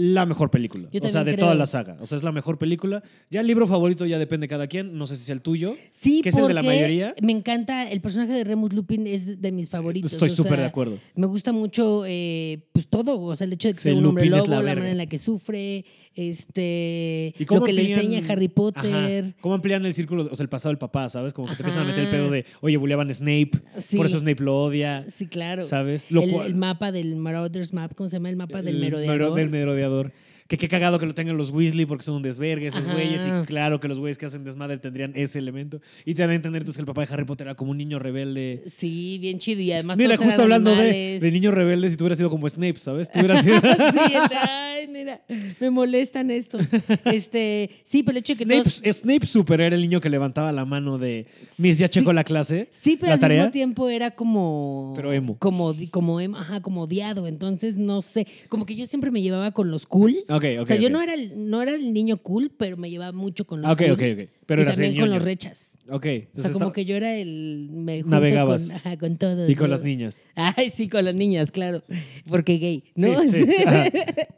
la mejor película. Yo o sea, de creo. toda la saga. O sea, es la mejor película. Ya el libro favorito ya depende de cada quien. No sé si es el tuyo. Sí, que es el de la mayoría. Me encanta, el personaje de Remus Lupin es de mis favoritos. Estoy súper de acuerdo. Me gusta mucho eh, pues todo, o sea, el hecho de que Sí, sea un hombre lobo, la manera en la que sufre, este, ¿Y cómo lo que le enseña Harry Potter. Ajá. ¿Cómo amplían el círculo, o sea, el pasado del papá, ¿sabes? Como que te empiezan a meter el pedo de, oye, bulleaban a Snape, Sí. por eso Snape lo odia, Sí, claro. ¿sabes? Lo el, cual- el mapa del Marauders Map, ¿cómo se llama? El mapa del el merodeador. mero- del merodeador creador. Que qué cagado que lo tengan los Weasley porque son un desvergue esos Ajá. güeyes. Y claro que los güeyes que hacen desmadre tendrían ese elemento. Y te dan a entender entonces que el papá de Harry Potter era como un niño rebelde. Sí, bien chido. Y además Mira, justo hablando de, de niño rebelde, si tú hubieras sido como Snape, ¿sabes? Tú hubieras sido... sí, ay, mira, me molestan estos. Este, sí, pero el hecho que Snape, todos... Snape Super era el niño que levantaba la mano de Miss, ya Sí. checo la clase. Sí, pero al tarea. mismo tiempo era como. Pero emo. Como, como emo, ajá, como odiado. Entonces, no sé. Como que yo siempre me llevaba con los cool. O sea, yo no era, el, no era el niño cool, pero me llevaba mucho con los Ok, cool. ok, ok. Pero y eras también el con ñoño. los rechas. Ok. O sea, como está- que yo era el. Me Navegabas. Con, ajá, con todo. Y con yo- las niñas. Ay, sí, con las niñas, claro. Porque gay, ¿no? Sí,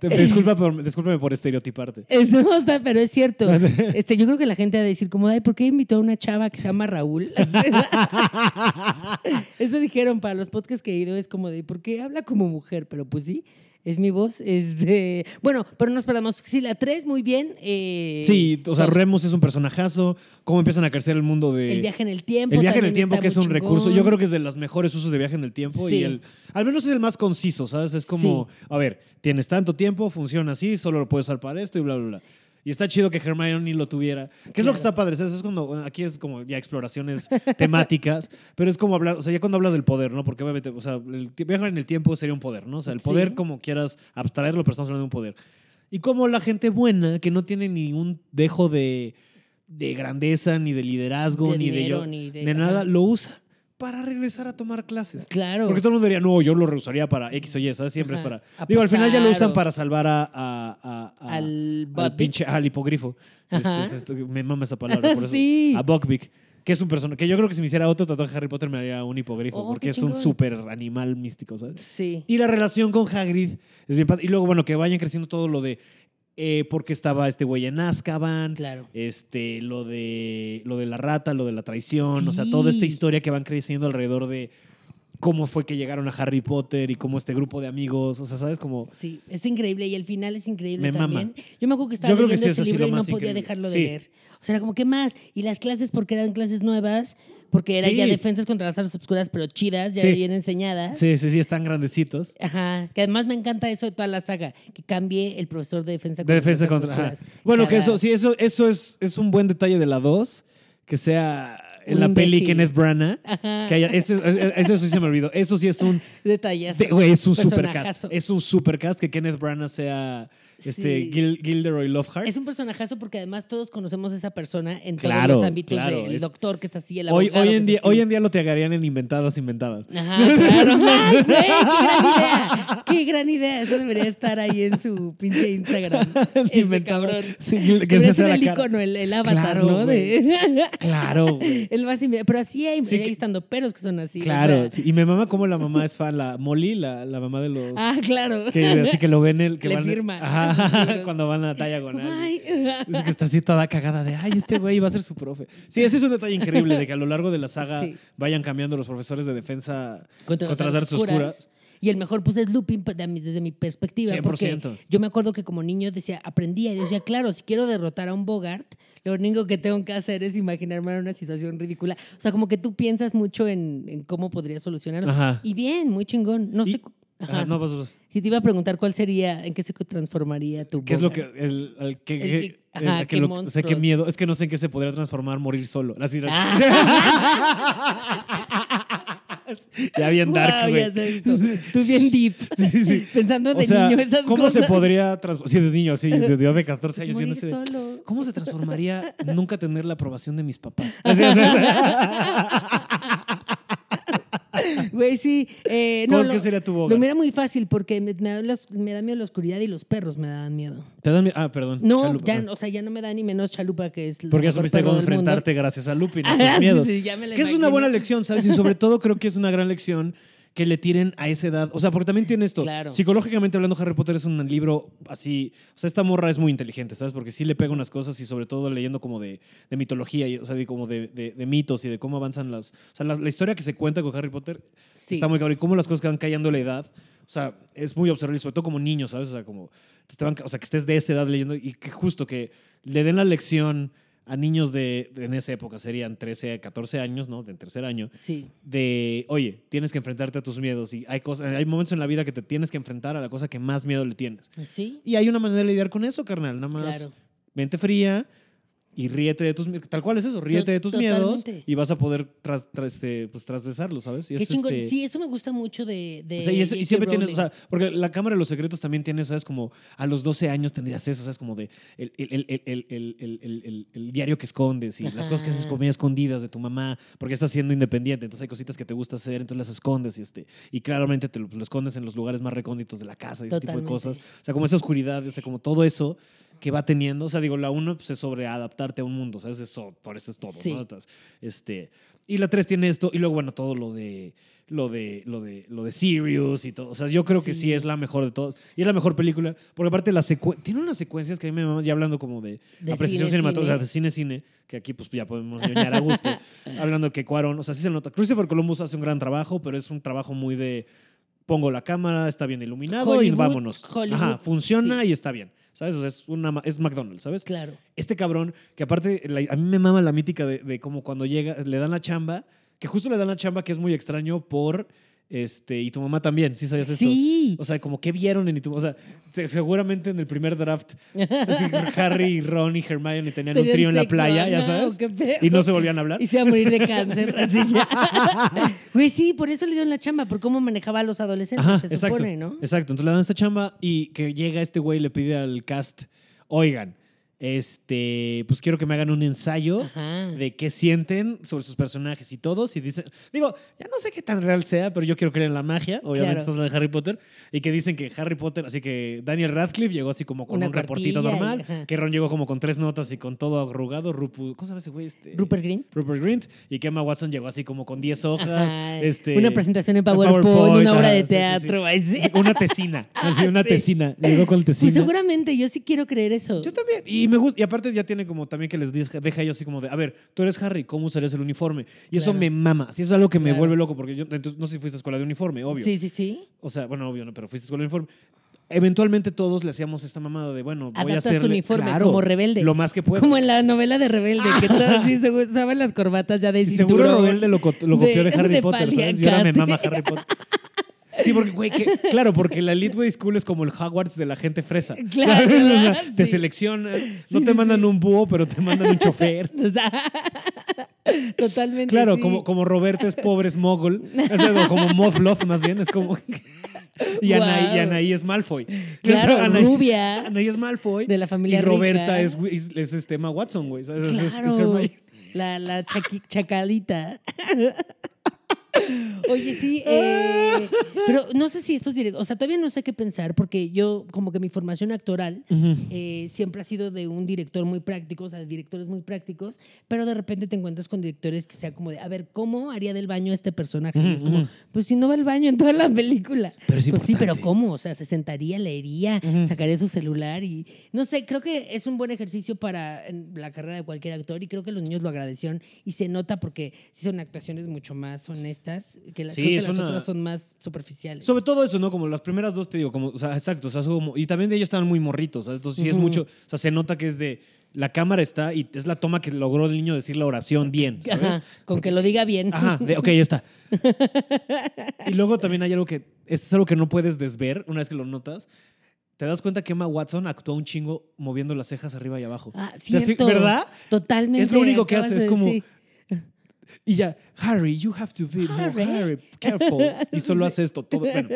Disculpa por, discúlpame por estereotiparte. Es- no, o sea, pero es cierto. Este, yo creo que la gente va a decir como, ay, ¿por qué invitó a una chava que se llama Raúl? Eso dijeron para los podcasts que he ido, es como de, ¿por qué habla como mujer? Pero pues sí, es mi voz. Es de- Bueno, pero nos perdamos. Sí, la 3, muy bien. eh, Sí, o sea, todo. Remus es un personajazo. Cómo empiezan a crecer el mundo de. El viaje en el tiempo. El viaje en el tiempo, que es un recurso. Yo creo que es de los mejores usos de viaje en el tiempo. Sí. Y el. Al menos es el más conciso, ¿sabes? Es como, a ver, tienes tanto tiempo, funciona así, solo lo puedes usar para esto y bla, bla, bla. Y está chido que Hermione lo tuviera. ¿Qué es lo que está padre? Es cuando, bueno, aquí es como ya exploraciones temáticas, pero es como hablar, o sea, ya cuando hablas del poder, ¿no? Porque obviamente, o sea, el viajar en el tiempo sería un poder, ¿no? O sea, el poder Sí. como quieras abstraerlo, pero estamos hablando de un poder. Y como la gente buena, que no tiene ni un dejo de, de grandeza, ni de liderazgo, De ni, de dinero, yo- ni de- de nada, lo usa para regresar a tomar clases. Claro. Porque todo el mundo diría, no, yo lo reusaría para X o Y, ¿sabes? Siempre Ajá. es para. Digo, al final ya lo usan o- para salvar a. a- a- a- Al al Buckbeak. pinche. Al hipogrifo. Este, es este- me mama esa palabra. Por eso. A Buckbeak. Que es un personaje. Que yo creo que si me hiciera otro tatuaje de Harry Potter me haría un hipogrifo. Oh, porque es un súper animal místico, ¿sabes? Sí. Y la relación con Hagrid es bien padre. Y luego, bueno, que vayan creciendo todo lo de. Eh, porque estaba este güey en Azkaban. Claro. Este, lo de, lo de la rata, lo de la traición, o sea, toda esta historia que van creciendo alrededor de cómo fue que llegaron a Harry Potter y cómo este grupo de amigos, o sea, ¿sabes? Como... Sí, es increíble y el final es increíble Me mama. también. Yo me acuerdo que estaba Yo creo que leyendo sí, ese libro y no podía increíble. dejarlo de Sí. leer. O sea, era como, ¿qué más? Y las clases, porque eran clases nuevas, porque eran Sí. ya defensas contra las artes obscuras, pero chidas, ya Sí. bien enseñadas. Sí, sí, sí, están grandecitos. Ajá, que además me encanta eso de toda la saga, que cambie el profesor de defensa De contra defensa las artes contra... ajá. Bueno, que eso, sí, eso, eso es, es un buen detalle de la 2, que sea en Un la peli imbécil. Kenneth Branagh. Ajá. Que haya, este, eso sí se me olvidó. Eso sí es un... De- Güey, es un supercast. Es un supercast que Kenneth Branagh sea este, Sí. Gil- Gilderoy Lockhart. Es un personajazo porque además todos conocemos a esa persona en todos los ámbitos claro, del es- doctor que es así, el Hoy, abogado hoy, en es día, así. hoy en día lo te agarían en inventadas, inventadas. Ajá, claro. Ay, güey, qué gran idea. Qué gran idea. Eso debería estar ahí en su pinche Instagram. Ese cabrón. Sí, que Debería se ser el icono, el, el avatar, Claro, ¿no? De, Claro, más inmediato. Pero así hay, Sí, hay estando peros que son así. o Claro, sea. y me mama como la mamá es fan, la Molly, la, la mamá de los... Ah, claro. que, así que lo ven el... Que Le van, firma Ajá, cuando van a Diagonal. Ay. Dice que está así toda cagada de, ay, este güey va a ser su profe. Sí, ese es un detalle increíble de que a lo largo de la saga Sí. vayan cambiando los profesores de defensa Contra, contra, las artes oscuras. Y el mejor, pues, es Lupin desde mi perspectiva. Porque 100%. yo me acuerdo que como niño decía, aprendía y decía, claro, si quiero derrotar a un Bogart, lo único que tengo que hacer es imaginarme una situación ridícula. O sea, como que tú piensas mucho en, en cómo podría solucionarlo. Ajá. Y bien, muy chingón. No Y- sé. Ajá, Ajá. no, vas, vas. Y te iba a preguntar cuál sería, en qué se transformaría tu ¿Qué es lo que, el, el que, El que- ajá, el que qué lo- sé qué miedo, es que no sé en qué se podría transformar morir solo. Así, ya bien dark, ya sé, tú, tú bien deep. Pensando de O sea, niño esas ¿cómo cosas. se podría transformar? Sí, de niño, sí, de, de, de 14 años Morir solo. ¿Cómo se transformaría nunca tener la aprobación de mis papás? Así, así, Güey, sí. Eh, ¿Cómo no, es que lo- sería tu Lo Bogart? mira muy fácil porque me, me da los- me da miedo la oscuridad y los perros me daban miedo. ¿Te dan miedo? Ah, perdón. No, Chalupa. ya, o sea, ya no me da ni menos chalupa que es Porque ya mejor supiste perro cómo del mundo. enfrentarte gracias a Lupin, a Ah, sí, sí, ya me que es una imagino. buena lección, ¿sabes? Y sobre todo creo que es una gran lección que le tiren a esa edad. O sea, porque también tiene esto. Claro. Psicológicamente hablando, Harry Potter es un libro así. O sea, esta morra es muy inteligente, ¿sabes? Porque sí le pega unas cosas y sobre todo leyendo como de, de mitología, y, o sea, de, como de, de- de mitos y de cómo avanzan las. O sea, la, la historia que se cuenta con Harry Potter Sí. está muy cabrón. Y cómo las cosas que van cayendo la edad. O sea, es muy observable, sobre todo como niño, ¿sabes? O sea, como. te van- o sea, que estés de esa edad leyendo y que justo que le den la lección a niños de, de- en esa época, serían 13, 14 años, ¿no? Del tercer año, Sí. de, oye, tienes que enfrentarte a tus miedos y hay, cosas, hay momentos en la vida que te tienes que enfrentar a la cosa que más miedo le tienes. Sí. Y hay una manera de lidiar con eso, carnal, nada más Claro. mente fría y ríete de tus miedos. Tal cual es eso, ríete de tus miedos y vas a poder tras, tras- este, pues, transgresarlos, ¿sabes? Y Qué es, chingón. este, Sí, eso me gusta mucho de. de o sea, y, es- y J.K. siempre tienes, o Rowling. sea, porque la Cámara de los Secretos también tiene, ¿sabes? Como a los 12 años tendrías eso, ¿sabes? Como de el, el, el, el, diario que escondes y las cosas que haces como escondidas de tu mamá, porque estás siendo independiente, entonces hay cositas que te gusta hacer, entonces las escondes y, este, y claramente te lo, lo escondes en los lugares más recónditos de la casa y ese tipo de cosas. O sea, como esa oscuridad, ese, como todo eso que va teniendo. O sea, digo, la uno pues, es sobre adaptarte a un mundo, ¿sabes? Eso, por eso es todo, Sí. ¿no? Este, y la 3 tiene esto, y luego, bueno, todo lo de lo de lo de lo de Sirius y todo. O sea, yo creo que sí es la mejor de todas. Y es la mejor película, porque aparte la tiene unas secuencias que a mí me maman, ya hablando como de, De apreciación cine, cinematográfica, cine. de cine cine, que aquí pues ya podemos ñoñar a gusto. hablando que Cuarón, o sea, sí se nota. Christopher Columbus hace un gran trabajo, pero es un trabajo muy de pongo la cámara, está bien iluminado y vámonos. Hollywood, Ajá, funciona sí. y está bien. ¿Sabes? O sea, es, una, es McDonald's, ¿sabes? Claro. Este cabrón, que aparte, la- a mí me mama la mítica de, de como cuando llega, le dan la chamba, que justo le dan la chamba que es muy extraño por, este, y tu mamá también, ¿sí sabías esto? Sí. O sea, como que vieron en y tu, o sea, se- seguramente en el primer draft, Harry, y Ron y Hermione tenían un Tenían trío en la playa, ya sabes, y no se volvían a hablar. Y se va a morir de cáncer, así ya. Güey, sí, por eso le dieron la chamba, por cómo manejaba a los adolescentes, Ajá, se exacto, supone, ¿no? Exacto. Entonces le dan esta chamba y que llega este güey y le pide al cast, oigan, este, pues quiero que me hagan un ensayo Ajá. de qué sienten sobre sus personajes y todos. Y dicen, digo, ya no sé qué tan real sea, pero yo quiero creer en la magia. Obviamente, Claro. esto es lo de Harry Potter. Y que dicen que Harry Potter, así que Daniel Radcliffe llegó así como con Una un reportito y- normal. ajá. Que Ron llegó como con tres notas y con todo arrugado. Rupu, ¿Cómo se llama ese güey? Este, Rupert Grint. Rupert Grint. Y que Emma Watson llegó así como con 10 hojas. Este, una presentación en en PowerPoint, una obra de sí, sí, sí. teatro. sí. Una tesina. Así, una Sí. tesina. Llegó con tesina. Pues seguramente, yo sí quiero creer eso. Yo también. Y me gusta. Y aparte ya tiene como también que les deja, deja ellos así como de, a ver, tú eres Harry, ¿cómo usarías el uniforme? Y eso me mama. Sí, eso es algo que me Claro. vuelve loco porque yo entonces, no sé si fuiste a escuela de uniforme, obvio. Sí, sí, sí. O sea, bueno, obvio no, pero fuiste a escuela de uniforme. Eventualmente todos le hacíamos esta mamada de, bueno, voy a Adaptas tu uniforme Claro, como rebelde. Lo más que puedo. Como en la novela de Rebelde, que todos así se usaban las corbatas ya de Y Seguro cinturón. Rebelde lo, co- lo copió de, de- Harry de Potter, ¿sabes? Y ahora me mama Harry Potter. Sí, porque, güey, que, claro, porque la Elite Way School es como el Hogwarts de la gente fresa. Claro, Te seleccionan, no Sí, te mandan sí. un búho, pero te mandan un chofer. O sea, Totalmente. Claro, como, como Roberto es pobre, es sea, o como Mothblood, más bien, es como... Y Anaí, y Guau. Anaí es Malfoy. Claro, Anaí- rubia. Anaí es Malfoy. De la familia Y Roberta es, es, es este Emma Watson, güey. Es- es- es. La, la chaqui- chacalita. Oye, sí, eh, pero no sé si estos directores, o sea, todavía no sé qué pensar porque yo como que mi formación actoral eh, siempre ha sido de un director muy práctico, o sea, de directores muy prácticos, pero de repente te encuentras con directores que sea como de, a ver, ¿cómo haría del baño este personaje? Y es como, pues si no va al baño en toda la película. Pero es pues sí, pero. ¿cómo? O sea, se sentaría, leería, sacaría su celular y no sé, creo que es un buen ejercicio para la carrera de cualquier actor y creo que los niños lo agradecieron y se nota porque sí son actuaciones mucho más honestas que, la- Sí, creo que es las una- otras son más superficiales. Sobre todo eso, ¿no? Como las primeras dos, te digo, como, o sea, exacto, o sea, como- y también de ellos estaban muy morritos, ¿sabes? Entonces sí es Ujú. mucho, o sea, se nota que es de, la cámara está y es la toma que logró el niño decir la oración bien, ¿sabes? Ajá, con que lo diga bien. Ajá, de, ok, ya está. y luego también hay algo que, esto es algo que no puedes desver una vez que lo notas. Te das cuenta que Emma Watson actuó un chingo moviendo las cejas arriba y abajo. Ah, ¿Te has fi- cierto. ¿Verdad? Totalmente. Es lo único que hace, es como- decir. Y ya, Harry, you have to be more Harry. Harry, careful. Y solo hace esto, todo. Bueno.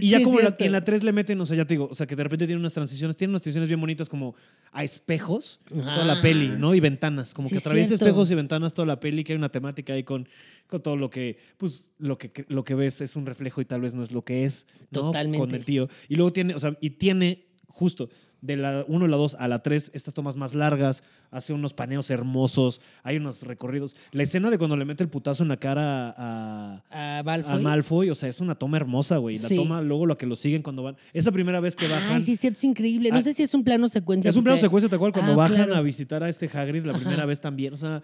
Y ya Sí, como en la, cierto. y en la 3 le meten, o sea, ya te digo, o sea, que de repente tiene unas transiciones, tiene unas transiciones bien bonitas como a espejos, toda la peli, ¿no? Y ventanas, como Sí, que atraviesa cierto. espejos y ventanas toda la peli, que hay una temática ahí con, con todo lo que, pues, lo que, lo que ves es un reflejo y tal vez no es lo que es, ¿no? Totalmente. Con el tío. Y luego tiene, o sea, y tiene justo de la 1 a la 2 a la 3 estas tomas más largas, hace unos paneos hermosos, hay unos recorridos. La escena de cuando le mete el putazo en la cara a, A Malfoy. a Malfoy, o sea, es una toma hermosa, güey. La Sí. toma luego lo que lo siguen cuando van. Esa primera vez que bajan. Ay, sí, es cierto, es increíble. No Ah, sé si es un plano secuencia. es un plano secuencia tal cual cuando Ah, bajan claro. a visitar a este Hagrid la Ajá. primera vez también. O sea,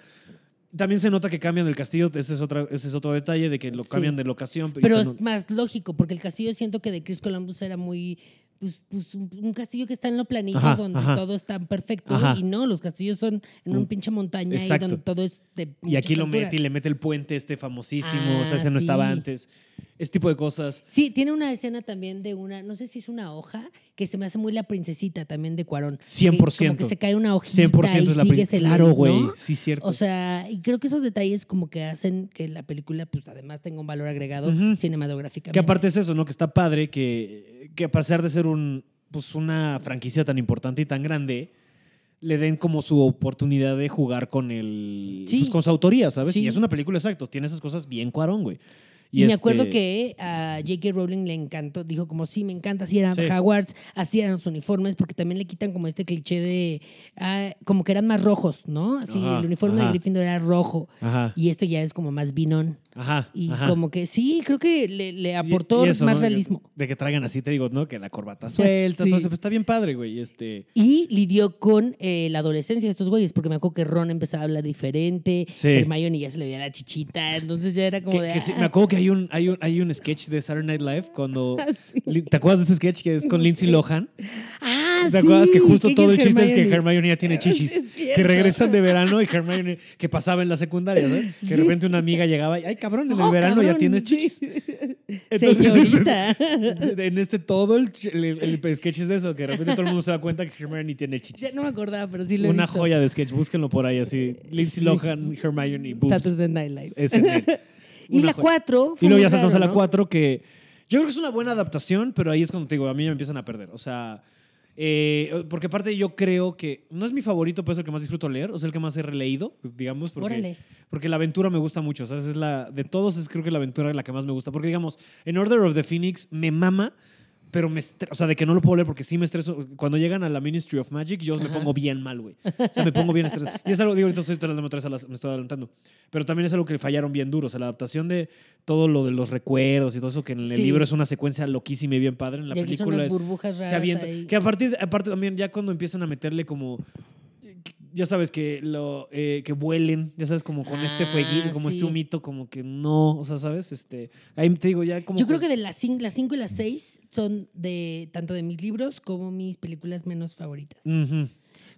también se nota que cambian el castillo. Ese es, otra, ese es otro detalle de que lo Sí. cambian de locación. Pero se es no- más lógico, porque el castillo siento que de Chris Columbus era muy. Pues, pues un, un castillo que está en lo planito, Ajá, donde ajá. todo está perfecto. Ajá. Y no, los castillos son en Un- pinche montaña y donde todo es de. y aquí lo mete y le mete el puente este famosísimo. o sea, Ah, ese no estaba sí. antes. Ese tipo de cosas. Sí, tiene una escena también de una, no sé si es una hoja, que se me hace muy la princesita también de Cuarón. 100%. Que, como que se cae una hojita 100% y es la sigues el Claro, ¿no? güey. Sí, cierto. O sea, y creo que esos detalles como que hacen que la película, pues además tenga un valor agregado Ujú. cinematográficamente. Que aparte es eso, ¿no? Que está padre que, que a pesar de ser un, pues una franquicia tan importante y tan grande, le den como su oportunidad de jugar con el. Sí. pues, con su autoría, ¿sabes? Sí. Y es una película, exacto. Tiene esas cosas bien cuarón, güey. Y, me acuerdo este, que a J.K. Rowling le encantó, dijo como sí, me encanta, así eran Sí. Hogwarts, así eran los uniformes, porque también le quitan como este cliché de, ah, como que eran más rojos, ¿no? Así, Ajá, el uniforme ajá. de Gryffindor era rojo Ajá. y esto ya es como más vinón. Ajá. Y como que sí, creo que le, aportó y eso, más ¿no? realismo. De que traigan así, te digo, ¿no? Que la corbata suelta, Sí. entonces pues, está bien padre, güey. Este. Y lidió con eh, la adolescencia de estos güeyes, porque me acuerdo que Ron empezaba a hablar diferente, Sí. Hermione ya se le veía la chichita, entonces ya era como Que- de... que ah, me acuerdo que hay un, hay, un, hay un sketch de Saturday Night Live cuando. Ah, sí. ¿Te acuerdas de ese sketch que es con No Lindsay. Lohan? ah, ¿Te acuerdas que justo ¿quién todo el chiste es que Hermione? Ya tiene chichis? Que regresan de verano y Hermione, que pasaba en la secundaria, ¿sabes? Que de repente una amiga llegaba y, ay, cabrón, en el Oh, verano ya tienes chichis. Entonces, Señorita. en este todo el, ch- el, el sketch es eso, que de repente todo el mundo se da cuenta que Hermione tiene ya chichis. no me acordaba, pero sí lo he Una visto. joya de sketch, búsquenlo por ahí así. Lindsay Sí. Lohan, Hermione y boobs. Saturday Night Live. Es en él. Y la joya. 4 Y luego ya saltamos a la 4 que yo creo que es una buena adaptación, pero ahí es cuando te digo, a mí me empiezan a perder. O sea, eh, porque aparte yo creo que no es mi favorito, pero es el que más disfruto leer, o es el que más he releído, digamos, porque, Órale. porque la aventura me gusta mucho. ¿sabes? Es la, de todos es creo que la aventura es la que más me gusta. Porque digamos, en Order of the Phoenix me mama, pero me o sea, de que no lo puedo leer porque sí me estreso. Cuando llegan a la Ministry of Magic, yo me Ajá. pongo bien mal, güey. O sea, me pongo bien estresado. Y es algo, digo, ahorita estoy a las- me estoy adelantando. Pero también es algo que fallaron bien duro. O sea, la adaptación de todo lo de los recuerdos y todo eso, que en el Sí. libro es una secuencia loquísima y bien padre. En la y aquí son película unas es, burbujas raras se avienta. Que aparte, aparte también, ya cuando empiezan a meterle como. Ya sabes que lo eh, que vuelen, ya sabes, como con este Ah, fueguito, como este humito, como que no, o sea, ¿sabes? Este, ahí te digo, ya como. Yo creo que de las 5 las cinco y las 6 son de tanto de mis libros como mis películas menos favoritas. Ujú.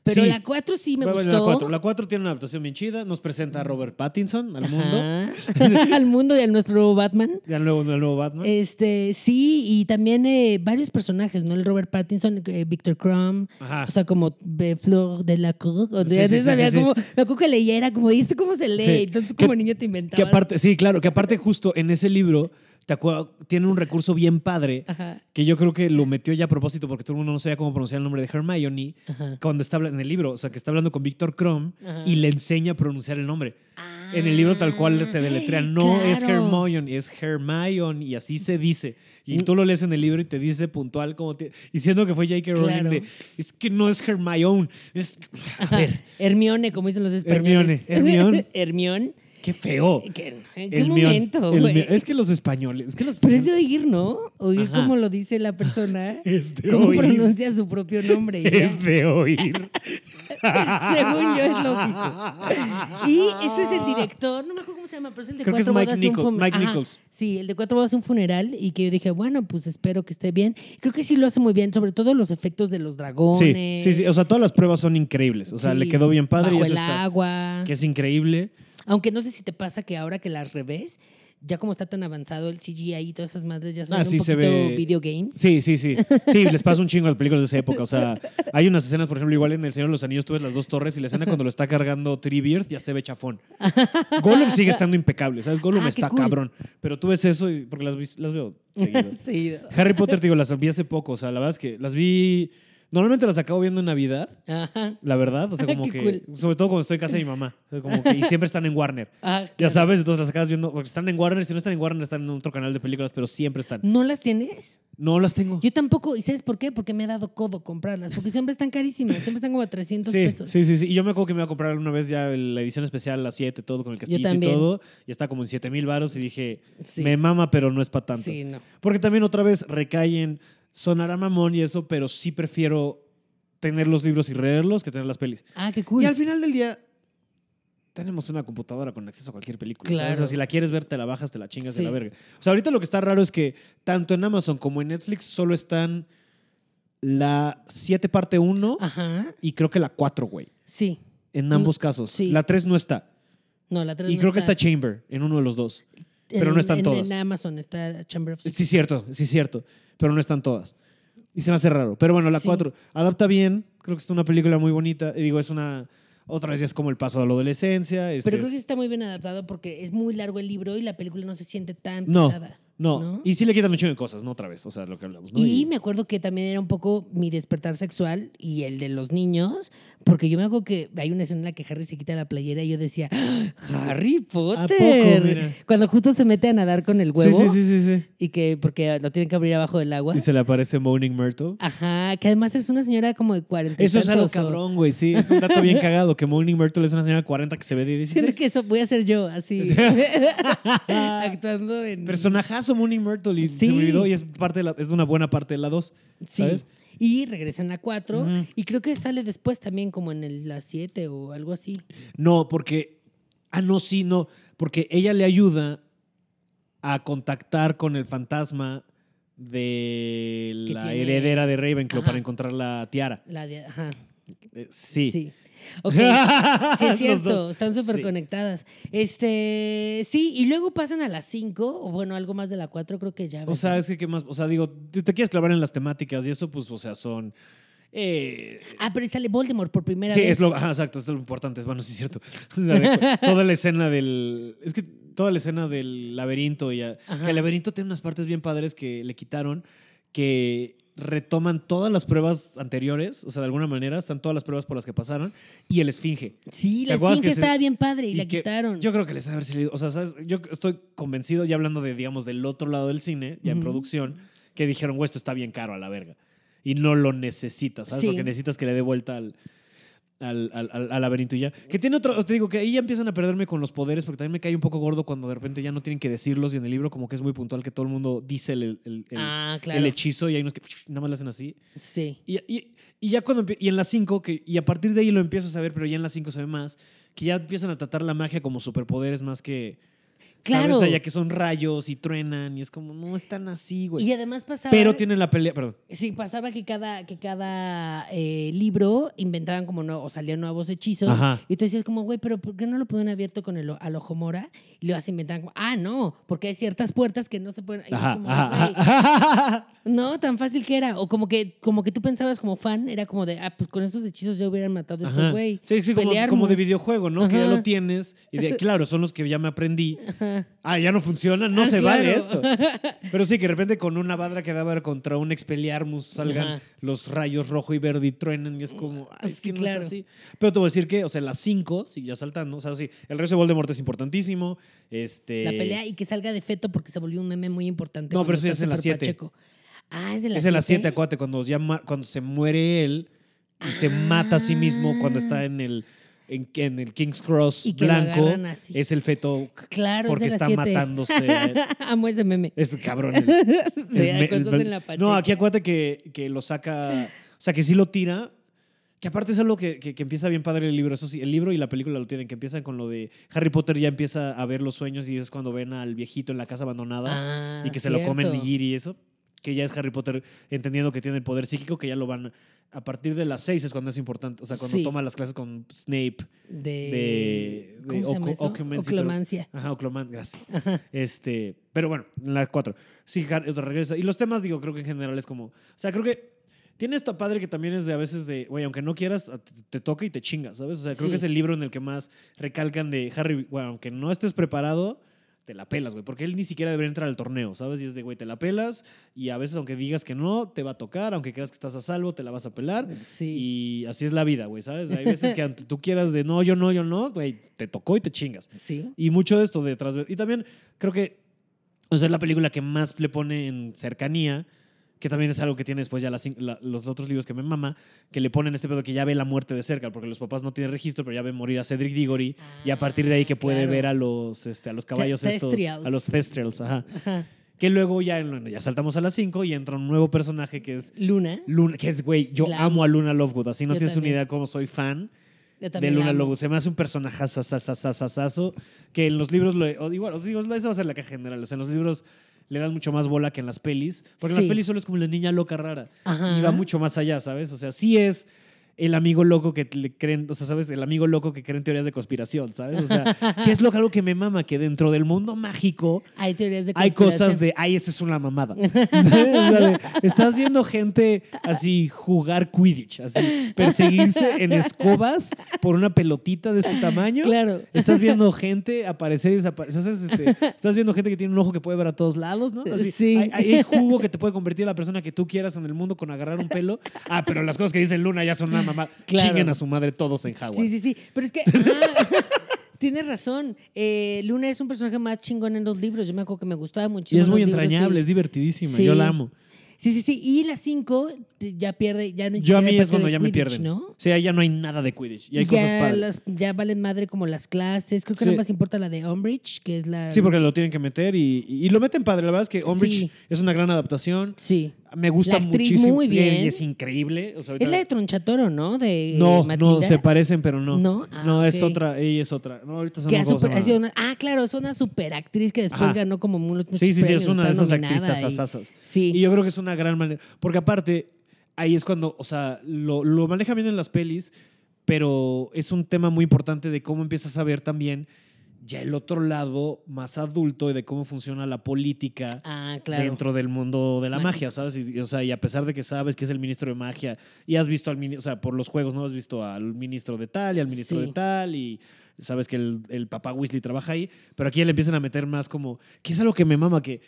Pero Sí. la 4 sí me Bueno, gustó. La 4. La 4 tiene una adaptación bien chida. Nos presenta a Robert Pattinson al mundo. Al mundo y a nuestro nuevo Batman. Ya el nuevo, nuevo Batman. Este, sí, y también eh, varios personajes, ¿no? El Robert Pattinson, eh, Victor Crumb, Ajá. o sea, como eh, Flor de la Cruz. O de, sí, sí, sabía como, me acuerdo que leía, era como, ¿y esto cómo se lee? Entonces tú como niño te inventabas. Que aparte, sí, claro, que aparte justo en ese libro te acuerdas, tiene un recurso bien padre Ajá, que yo creo que lo metió ya a propósito porque todo el mundo no sabía cómo pronunciar el nombre de Hermione ajá. cuando está en el libro, o sea, que está hablando con Víctor Ajá. y le enseña a pronunciar el nombre. En el libro tal cual te deletrean, no es Ah, Claro. Hermione, es Hermione y así se dice. Y tú lo lees en el libro y te dice puntual como te, diciendo que fue J.K. Rowling Claro. de, es que no es Hermione, es a ver, Hermione, como dicen los españoles. Hermione, Hermione. Hermione. Qué feo. ¿Qué- ¿En qué momento, el Es que los españoles, es que los Pero es de oír, ¿no? Oír Ajá. cómo lo dice la persona. es de cómo oír. pronuncia su propio nombre. ya. Es de oír. Según yo es lógico. Y ese es el director, no me acuerdo cómo se llama, pero es el de Creo que es cuatro Mike bodas un Nichol- fun- Mike Ajá, Nichols. Sí, el de cuatro bodas un funeral y que yo dije, bueno, pues espero que esté bien. Creo que sí lo hace muy bien, sobre todo los efectos de los dragones. sí, sí. O sea, todas las pruebas son increíbles. O sea, le quedó bien padre y bajo eso el está- agua. que es increíble. Aunque no sé si te pasa que ahora que las revés, ya como está tan avanzado el CGI y todas esas madres ya son Ah, un se poquito ve- video games. Sí, sí, sí. Sí, les pasa un chingo a las películas de esa época. O sea, hay unas escenas, por ejemplo, igual en El Señor de los Anillos tú ves las dos torres y la escena cuando lo está cargando Treebeard ya se ve chafón. Gollum sigue estando impecable, ¿sabes? Gollum Ah, está cool. cabrón. Pero tú ves eso y, porque las, las veo seguido. sí. Harry Potter, te digo, las vi hace poco. O sea, la verdad es que las vi... Normalmente las acabo viendo en Navidad, Ajá. la verdad. O sea, como que... cool. Sobre todo cuando estoy en casa de mi mamá. O sea, como que, y siempre están en Warner. Ah, Ya sabes, entonces las acabas viendo, porque están en Warner, si no están en Warner, están en otro canal de películas, pero siempre están. ¿No las tienes? No las tengo. Yo tampoco. ¿Y sabes por qué? Porque me ha dado codo comprarlas. Porque siempre están carísimas. Siempre están como a 300 Sí, pesos. sí, sí, sí. Y yo me acuerdo que me iba a comprar una vez ya la edición especial, la 7, todo con el castillito y todo. Y está como en 7 mil baros y dije, Sí. me mama, pero no es para tanto. Sí, no. Porque también otra vez recaen, sonará mamón y eso, pero sí prefiero tener los libros y leerlos que tener las pelis. Ah, qué cool. Y al final del día, tenemos una computadora con acceso a cualquier película. Claro. O sea, si la quieres ver, te la bajas, te la chingas de Sí. la verga. O sea, ahorita lo que está raro es que tanto en Amazon como en Netflix solo están la 7 parte 1 Ajá. y creo que la 4, güey. Sí. En ambos casos. sí. La 3 no está. No, la 3 Y creo que está Chamber en uno de los dos. pero no están en, todas. En Amazon está Chamber of Sí, cierto, sí, cierto. Pero no están todas. Y se me hace raro. Pero bueno, la Sí. 4 adapta bien. Creo que es una película muy bonita. Y digo, es una. Otra vez ya es como el paso a la adolescencia. este Pero creo es- que está muy bien adaptado porque es muy largo el libro y la película no se siente tan No, pesada. No. ¿no? Y sí le quitan mucho de cosas, ¿no? Otra vez. O sea, lo que hablamos. ¿no? Y me acuerdo que también era un poco mi despertar sexual y el de los niños, porque yo me acuerdo que hay una escena en la que Harry se quita la playera y yo decía, ¡Ah, Harry Potter. poco? Cuando justo se mete a nadar con el huevo Sí, sí, sí, sí, sí. y que porque lo tienen que abrir abajo del agua. Y se le aparece Moaning Myrtle. Ajá, que además es una señora como de 40 y Eso es algo cabrón, güey. Sí, es un dato bien cagado. Que Moaning Myrtle es una señora de 40 que se ve de 16. Siento que eso voy a ser yo, así, actuando en... Personajazo Moaning Myrtle y se Sí. me olvidó y es, parte de la- es una buena parte de la 2. Sí. ¿sabes? Y regresa en la 4 Ujú. y creo que sale después también como en el- la 7 o algo así. No, porque. Ah, no, sí, no. Porque ella le ayuda a contactar con el fantasma de la tiene- heredera de Ravenclaw Ajá. para encontrar la tiara. La de, ajá, Eh, sí. sí. Ok, sí es cierto, están súper Sí. conectadas. Este, sí, y luego pasan a las 5, o bueno, algo más de la 4 creo que ya. O sea, es que, ¿qué más? O sea, digo, te, te quieres clavar en las temáticas y eso, pues, o sea, son. eh, Ah, pero sale Voldemort por primera sí, vez. es lo, ajá, exacto, es lo importante. Bueno, sí es cierto. O sea, de- toda la escena del. Es que toda la escena del laberinto y a- que el laberinto tiene unas partes bien padres que le quitaron, que retoman todas las pruebas anteriores, o sea, de alguna manera, están todas las pruebas por las que pasaron, y el esfinge. Sí, ¿Te la esfinge se- estaba bien padre y, Y la que- quitaron. Yo creo que les ha haber salido. O sea, ¿sabes? yo estoy convencido, ya hablando de, digamos, del otro lado del cine, ya en producción, que dijeron, güey, esto está bien caro a la verga. Y no lo necesitas, ¿sabes? Sí. Porque necesitas que le dé vuelta al, al, al- al- laberinto y ya. Que tiene otro, te digo que ahí ya empiezan a perderme con los poderes, porque también me cae un poco gordo cuando de repente ya no tienen que decirlos y en el libro como que es muy puntual que todo el mundo dice el, el- el- ah, el claro. hechizo y hay unos que nada más lo hacen así. Sí. Y, y- y ya cuando y en las 5, que y a partir de ahí lo empiezas a ver, pero ya en las 5 se ve más, que ya empiezan a tratar la magia como superpoderes más que. Claro. ¿sabes? O sea, ya que son rayos y truenan y es como, no están así, güey. Y además pasaba. Pero tienen la pelea, perdón. Sí, pasaba que cada, que cada eh, libro inventaban como no, o salían nuevos hechizos. Ajá. Y tú decías como, güey, pero ¿por qué no lo pudieron abierto con el al ojo mora? Y luego se inventaban como, ah, no, porque hay ciertas puertas que no se pueden. y es Ajá, como, ajá. No, tan fácil que era. O como que, como que tú pensabas como fan, era como de, ah, pues con estos hechizos ya hubieran matado a este güey. Sí, sí, como, como de videojuego, ¿no? Que ya lo tienes. Y de, claro, son los que ya me aprendí. Ah, ya no funciona, no Ah, se claro. vale esto. Pero sí, que de repente con una badra que daba contra un expeliarmus salgan Ajá. los rayos rojo y verde y truenan y es como, ay, es que no claro. es así. Pero te voy a decir que, o sea, las cinco, sí, ya saltando, o sea, sí, el resto de Voldemort es importantísimo. Este, La pelea y que salga de feto porque se volvió un meme muy importante. No, pero eso ya es en la súper siete. pacheco. Ah, es de la es en las 7, siete? acuérdate, cuando, ya cuando se muere él y se mata a sí mismo cuando está en el, en, en el King's Cross Y blanco, es el feto Claro, porque es está siete. matándose. Amo ese meme. Es cabrón. el- De el me- cuando el- hacen la no, aquí acuérdate que, que lo saca. O sea, que sí lo tira. Que aparte es algo que, que, que empieza bien padre el libro. Eso sí, el libro y la película lo tienen, que empiezan con lo de Harry Potter ya empieza a ver los sueños y es cuando ven al viejito en la casa abandonada Ah, y que se lo comen nigiri y eso. Que ya es Harry Potter entendiendo que tiene el poder psíquico, que ya lo van. A partir de las seis es cuando es importante. O sea, cuando Sí. toma las clases con Snape. De, de- ¿Cómo de se llama oco- eso? ocumency, pero- Oclomancia. Ajá, Ocloman, gracias. Este, pero bueno, en las cuatro. Sí, Har- o sea, regresa. Y los temas, digo, creo que en general es como. O sea, creo que tiene esta padre que también es de a veces de, güey, aunque no quieras, te, te toca y te chingas, ¿sabes? O sea, creo Sí. que es el libro en el que más recalcan de Harry, güey, aunque no estés preparado, te la pelas, güey, porque él ni siquiera debería entrar al torneo, ¿sabes? Y es de, güey, te la pelas y a veces aunque digas que no, te va a tocar, aunque creas que estás a salvo, te la vas a pelar. Sí. Y así es la vida, güey, ¿sabes? Hay veces que aunque tú quieras de no, yo no, yo no, güey, te tocó y te chingas. Sí. Y mucho de esto detrás. de- Y también creo que o sea, es la película que más le pone en cercanía, que también es algo que tiene después ya las cin- la- los otros libros que me mama, que le ponen este pedo que ya ve la muerte de cerca, porque los papás no tienen registro, pero ya ven morir a Cedric Diggory, y a partir de ahí que puede Ah, claro. ver a los, este, a los caballos estos, a los Thestrials, ajá. Ajá. Que luego ya, ya saltamos a las 5 y entra un nuevo personaje que es Luna. Luna, que es, güey, yo amo a Luna Lovegood, así no Yo tienes también. una idea cómo soy fan de Luna. Lovegood. Se me hace un personaje que en los libros, lo, o igual, os digo, esa va a ser la caja general. O sea, en los libros le dan mucho más bola que en las pelis, porque en las pelis solo es como la niña loca rara Ajá. y va mucho más allá, ¿sabes? O sea, sí es el amigo loco que le creen, o sea, ¿sabes? El amigo loco que creen teorías de conspiración, ¿sabes? O sea, que es lo algo que me mama, que dentro del mundo mágico Hay teorías de hay cosas de, ay, esa es una mamada. ¿Sabes? Estás viendo gente así jugar Quidditch, así perseguirse en escobas por una pelotita de este tamaño. Claro. Estás viendo gente aparecer y desaparecer. Este, estás viendo gente que tiene un ojo que puede ver a todos lados, ¿no? Así, Sí. Hay, hay jugo que te puede convertir en la persona que tú quieras en el mundo con agarrar un pelo. Ah, pero las cosas que dice Luna ya son una. Claro. Chinguen a su madre todos en Howard. Sí, sí, sí. Pero es que. ah, Tienes razón. Eh, Luna es un personaje más chingón en los libros. Yo me acuerdo que me gustaba Y muchísimo. es muy entrañable, es divertidísima. Sí. Yo la amo. Sí, sí, sí. Y la 5 ya pierde, ya no Yo a mí es cuando ya me pierden. ¿no? O sea, ya no hay nada de Quidditch. Y hay ya, cosas padres. las- ya valen madre como las clases. Creo que Sí. nada más importa la de Umbridge, que es la. Sí, porque lo tienen que meter y, y- y lo meten padre. La verdad es que Umbridge Sí. es una gran adaptación. Sí. Me gusta La actriz muchísimo. muy bien. Y es increíble. O sea, Es la de Tronchatoro, ¿no? De no, Matilda. no, se parecen, pero no. ¿No? Ah, no, es ok. otra. Ella es otra. No, ahorita se super- ha sido una- ah, claro, es una super actriz que después Ajá. ganó como muchos muchos Sí, sí, sí, premios, es una de esas actrices y-. Sí. Y yo creo que es una gran manera. Porque aparte, ahí es cuando, o sea, lo, lo maneja bien en las pelis, pero es un tema muy importante de cómo empiezas a ver también ya el otro lado más adulto y de cómo funciona la política Ah, claro. dentro del mundo de la magia, ¿sabes? Y, y, o sea, y a pesar de que sabes que es el ministro de magia y has visto al ministro, o sea, por los juegos, ¿no? Has visto al ministro de tal y al ministro Sí. de tal y sabes que el, el papá Weasley trabaja ahí, pero aquí ya le empiezan a meter más como, que es algo que me mama, que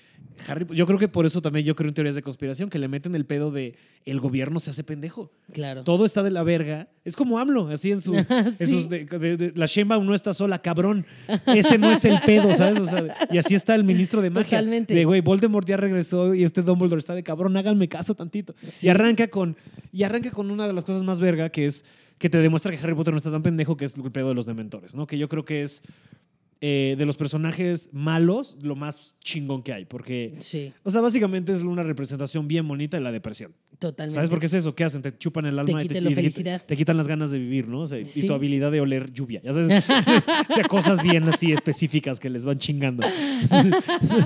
Harry, yo creo que por eso también yo creo en teorías de conspiración, que le meten el pedo de el gobierno se hace pendejo. Claro. Todo está de la verga. Es como AMLO, así en sus... en Sí. sus de- de- de- la Sheinbaum no está sola, cabrón. Ese no es el pedo, ¿sabes? O sea, y así está el ministro de magia. Totalmente. De, güey, Voldemort ya regresó y este Dumbledore está de cabrón, háganme caso tantito. Sí. Y arranca con y arranca con una de las cosas más verga que es que te demuestra que Harry Potter no está tan pendejo, que es el pedo de los dementores, ¿no? Que yo creo que es eh, de los personajes malos lo más chingón que hay, porque Sí, o sea, básicamente es una representación bien bonita de la depresión. totalmente. ¿Sabes por qué es eso? ¿Qué hacen? Te chupan el alma y te, la y te- felicidad. te quitan las ganas de vivir, ¿no? O sea, Y tu habilidad de oler lluvia. Ya sabes, o sea, cosas bien así específicas que les van chingando.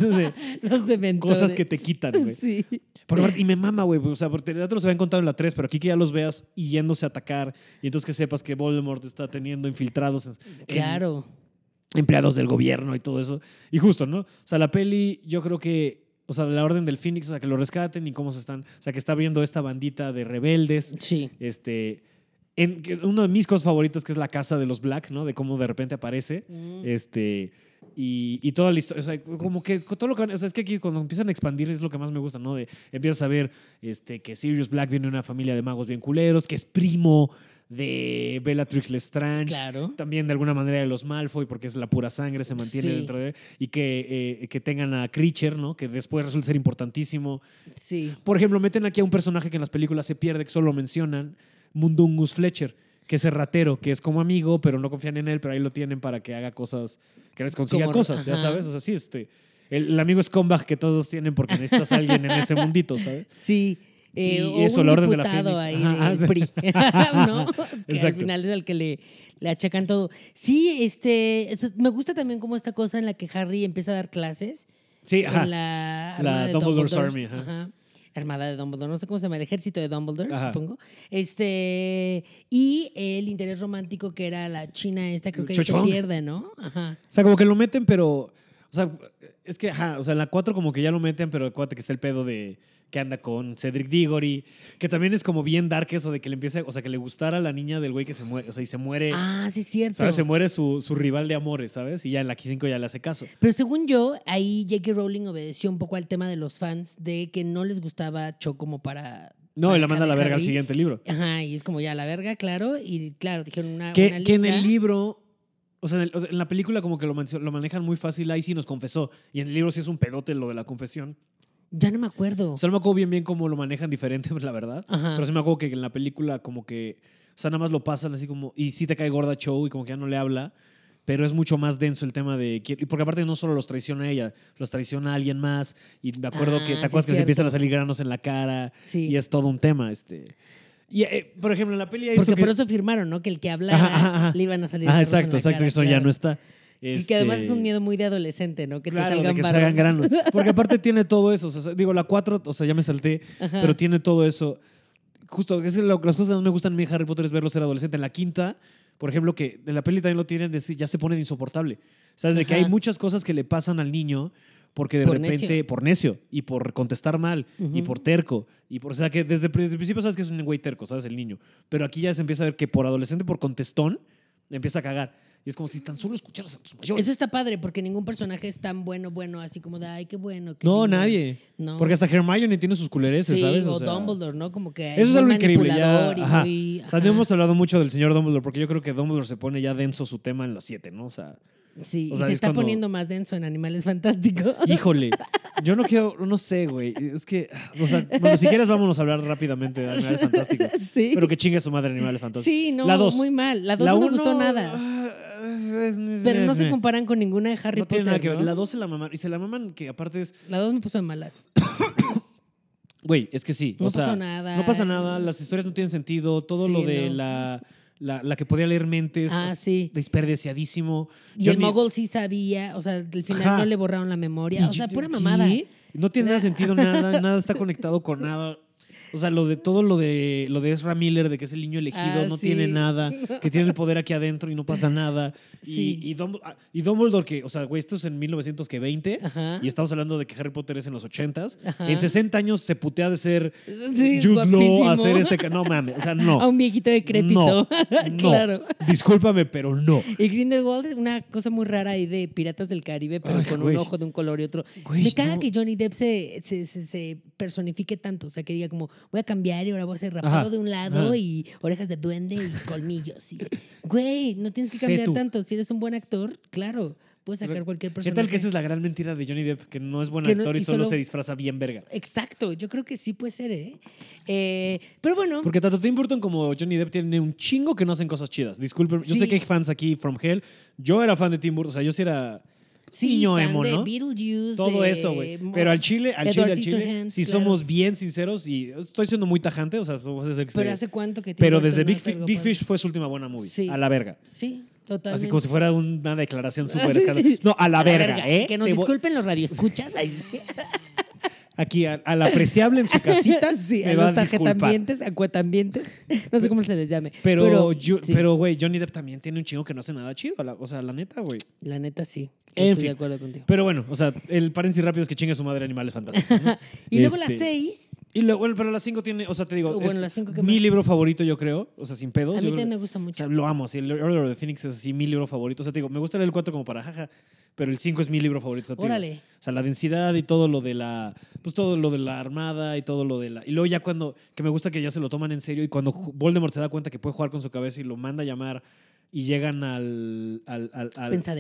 De Los dementores. cosas que te quitan, güey. Sí. Por y me mama, güey. O sea, porque ya te los habían contado en la 3, pero aquí que ya los veas y yéndose a atacar y entonces que sepas que Voldemort está teniendo infiltrados en, en Claro. Empleados del gobierno y todo eso. Y justo, ¿no? O sea, la peli, yo creo que, o sea, de la Orden del Phoenix, o sea, que lo rescaten y cómo se están, o sea, que está viendo esta bandita de rebeldes. Sí. Este, en, una de mis cosas favoritas que es la casa de los Black, ¿no? De cómo de repente aparece. Mm. Este, y, y toda la historia, o sea, como que todo lo que, o sea, es que aquí cuando empiezan a expandir es lo que más me gusta, ¿no? De, empiezas a ver este, que Sirius Black viene de una familia de magos bien culeros, que es primo de Bellatrix Lestrange. Claro. También de alguna manera de los Malfoy, porque es la pura sangre, se mantiene Sí. dentro de... Y que, eh, que tengan a Creature, ¿no? Que después resulta ser importantísimo. Sí. Por ejemplo, meten aquí a un personaje que en las películas se pierde, que solo mencionan, Mundungus Fletcher, que es el ratero, que es como amigo, pero no confían en él, pero ahí lo tienen para que haga cosas, que les consiga Como- cosas, ya sabes. O sea, sí, este, el, el amigo scumbag que todos tienen porque necesitas a alguien en ese mundito, ¿sabes? Sí. Eh, Y o eso, un Orden de la diputado Fénix. ahí Ajá, del. PRI, ¿no? Que al final es al que le, le achacan todo. Sí, este, me gusta también como esta cosa en la que Harry empieza a dar clases. Sí, ajá. La La armada de Dumbledore's Dumbledore's, Army, ajá. Armada de Dumbledore, no sé cómo se llama, el ejército de Dumbledore, supongo. Este, y el interés romántico que era la china esta, creo que ahí se pierde, ¿no? Ajá. O sea, como que lo meten, pero. O sea, es que, ajá, o sea, en la 4 como que ya lo meten, pero acuérdate que está el pedo de que anda con Cedric Diggory, que también es como bien dark eso de que le empieza, o sea, que le gustara la niña del güey que se muere, o sea, y se muere, Ah, sí es cierto. ¿sabes? Se muere su, su rival de amores, ¿sabes? Y ya en la 5 ya le hace caso. Pero según yo, ahí J.K. Rowling obedeció un poco al tema de los fans de que no les gustaba Cho como para. No, y la manda a la verga al siguiente libro. Ajá, y es como ya la verga, claro. Y claro, dijeron una. Que, una que en el libro, o sea, en, la película como que lo, lo manejan muy fácil, ahí sí nos confesó. Y en el libro sí es un pedote lo de la confesión. Ya no me acuerdo. O sea, no me acuerdo bien bien cómo lo manejan diferente, la verdad. Ajá. Pero sí me acuerdo que en la película como que, o sea, nada más lo pasan así como, y sí te cae gorda show y como que ya no le habla, pero es mucho más denso el tema de, y porque aparte no solo los traiciona a ella, los traiciona a alguien más, y me acuerdo Ah, que, ¿te acuerdas es que se empiezan a salir granos en la cara? Sí. Y es todo un tema, este. Y, eh, por ejemplo, en la peli Porque que- por eso firmaron, ¿no? Que el que hablara Ajá, ajá, ajá. le iban a salir. Ah, en exacto, la exacto, cara, eso ya no está. Y que además es Este, un miedo muy de adolescente, ¿no? Que claro, te de salgan que te barros. salgan granos. Porque aparte tiene todo eso. o sea, digo, la 4, o sea, ya me salté, Ajá. pero tiene todo eso. Justo, es lo- las cosas que más me gustan a mí de Harry Potter es verlo ser adolescente. En la quinta, por ejemplo, que en la peli también lo tienen, de ya se pone de insoportable. ¿Sabes? De que Ajá. hay muchas cosas que le pasan al niño porque de Por repente, necio. por necio, y por contestar mal, y Ujú. por terco, y por, o sea, que desde el principio sabes que es un güey terco, ¿sabes? El niño. Pero aquí ya se empieza a ver que por adolescente, por contestón, empieza a cagar. Y es como si tan solo escucharas a tus mayores. Eso está padre, porque ningún personaje es tan bueno, bueno, así como de, ay, qué bueno. qué No, lindo". nadie. No. Porque hasta Hermione tiene sus culereces, sí, ¿sabes? o, sea, Dumbledore, ¿no? Como que Eso es algo increíble. Ya, y ajá. muy... O sea, no hemos hablado mucho del señor Dumbledore porque yo creo que Dumbledore se pone ya denso su tema en las 7, ¿no? O sea, Sí, o y se es está cuando- poniendo más denso en Animales Fantásticos. híjole. Yo no quiero, no sé, güey. Es que, o sea, bueno, si quieres vámonos a hablar rápidamente de Animales Fantásticos. sí. Pero que chingue su madre Animales Fantásticos. Sí, no, La dos. muy mal. La 2 La no me uno, gustó nada. Pero no se comparan con ninguna de Harry No tiene Potter, nada que ver. ¿no? La 2 se la maman. Y se la maman que aparte es, La 2 me puso de malas. Güey, es que sí. No o sea, pasó nada. No pasa nada, las historias no tienen sentido, todo Sí, lo de no. la, la, la que podía leer mentes Ah, sí. desperdiciadísimo. Y Yo el ni- Mogul sí sabía, o sea, al final Ajá. no le borraron la memoria. O sea, pura ¿qué? mamada. No tiene nada sentido, nada, nada está conectado con nada. O sea, lo de todo lo de lo de Ezra Miller, de que es el niño elegido, Ah, no sí. tiene nada, que tiene el poder aquí adentro y no pasa nada. Sí. Y, y, Dumbledore, ah, y Dumbledore, que, o sea, güey, esto es en 1920 Ajá. y estamos hablando de que Harry Potter es en los 80s. Ajá. En 60 años se putea de ser Sí, Jude Law a hacer este. No mames, o sea, no. A un viejito decrépito. No, no. claro. Discúlpame, pero no. Y Grindelwald es una cosa muy rara ahí de Piratas del Caribe, pero Ay, con güey. un ojo de un color y otro. Güey, Me caga no. que Johnny Depp se, se, se- se personifique tanto. O sea, que diga como, voy a cambiar y ahora voy a ser rapado Ajá, de un lado ajá. y orejas de duende y colmillos. Y, güey, no tienes que cambiar tanto. Si eres un buen actor, claro, puedes sacar cualquier ¿Qué personaje. tal que esa es la gran mentira de Johnny Depp? Que no es buen no- actor y, y solo, solo- se disfraza bien verga. Exacto, yo creo que sí puede ser, ¿eh? Eh, pero bueno, Porque tanto Tim Burton como Johnny Depp tienen un chingo que no hacen cosas chidas. Disculpen, yo sé que hay fans aquí from hell. Yo era fan de Tim Burton, o sea, yo sí era sí, niño emo, ¿no? Beetlejuice, Todo de eso, güey. Pero al chile, al chile, al chile, si claro. somos bien sinceros y estoy siendo muy tajante, o sea, somos ese Pero hace cuánto que Pero desde Big? Fish fue su última buena movie. Sí. A la verga. Sí, totalmente. Así como si fuera una declaración súper escandalosa. No, a la, verga, ¿eh? Que nos Te disculpen los radioescuchas. Aquí, al apreciable en su casita, sí, me a va los tarjetambientes, acuatambientes. No sé cómo se les llame. Pero, yo- sí, pero, güey, Johnny Depp también tiene un chingo que no hace nada chido. la- o sea, la neta, güey. La neta, sí. En Estoy fin. de acuerdo contigo. Pero bueno, o sea, el paréntesis rápido es que chingue su madre Animales Fantásticos. ¿no? Y luego Este, las seis. Y luego, bueno, pero la 5 tiene, o sea, te digo, Oh, bueno, es cinco, ¿qué mi libro favorito, yo creo. O sea, sin pedos. A mí también me gusta O mucho. sea, lo amo. Sí, el Order of the Phoenix es así mi libro favorito. O sea, te digo, me gusta leer el 4 como para jaja, pero el 5 es mi libro favorito. O sea, digo, Órale. o sea, la densidad y todo lo de la. Pues todo lo de la armada y todo lo de la. Y luego ya cuando. Que me gusta que ya se lo toman en serio y cuando Voldemort se da cuenta que puede jugar con su cabeza y lo manda a llamar y llegan al. al, al,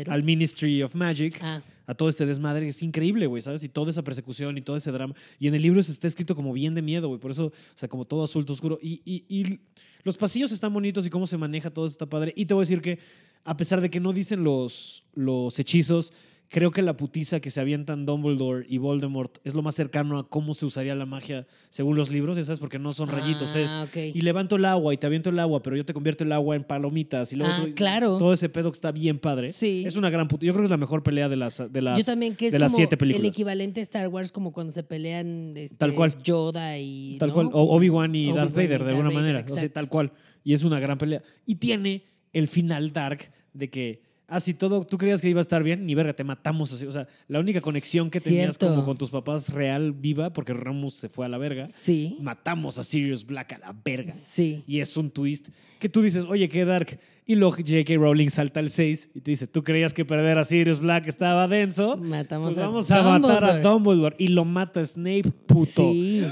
al Ministry of Magic. Ah, A todo este desmadre. Es increíble, güey, ¿sabes? Y toda esa persecución y todo ese drama. Y en el libro se está escrito como bien de miedo, güey. Por eso, o sea, como todo azul, oscuro. Y, y, y los pasillos están bonitos y cómo se maneja todo eso está padre. Y te voy a decir que, a pesar de que no dicen los, los hechizos, creo que la putiza que se avientan Dumbledore y Voldemort es lo más cercano a cómo se usaría la magia según los libros, ya sabes, porque no son rayitos, es Ah, y levanto el agua y te aviento el agua, pero yo te convierto el agua en palomitas y luego Ah, tú- claro. todo ese pedo que está bien padre. Sí. Es una gran puta. Yo creo que es la mejor pelea de las de las Yo también, que es de las como siete el películas. equivalente a Star Wars, como cuando se pelean este, Tal cual. Yoda y. Tal ¿no? cual. O Obi-Wan y Darth Vader, y de alguna Vader, manera. O sea, exacto. tal cual. Y es una gran pelea. Y tiene el final dark de que, así todo, tú creías que iba a estar bien, ni verga, te matamos así. O sea, la única conexión que tenías Cierto. como con tus papás real viva, porque Ramus se fue a la verga, Sí. matamos a Sirius Black a la verga. Sí. Y es un twist que tú dices, oye, qué dark. Y luego J.K. Rowling salta al 6 y te dice, ¿tú creías que perder a Sirius Black estaba denso? Matamos Pues vamos a matar a Dumbledore. Dumbledore. Y lo mata Snape, puto. Sí.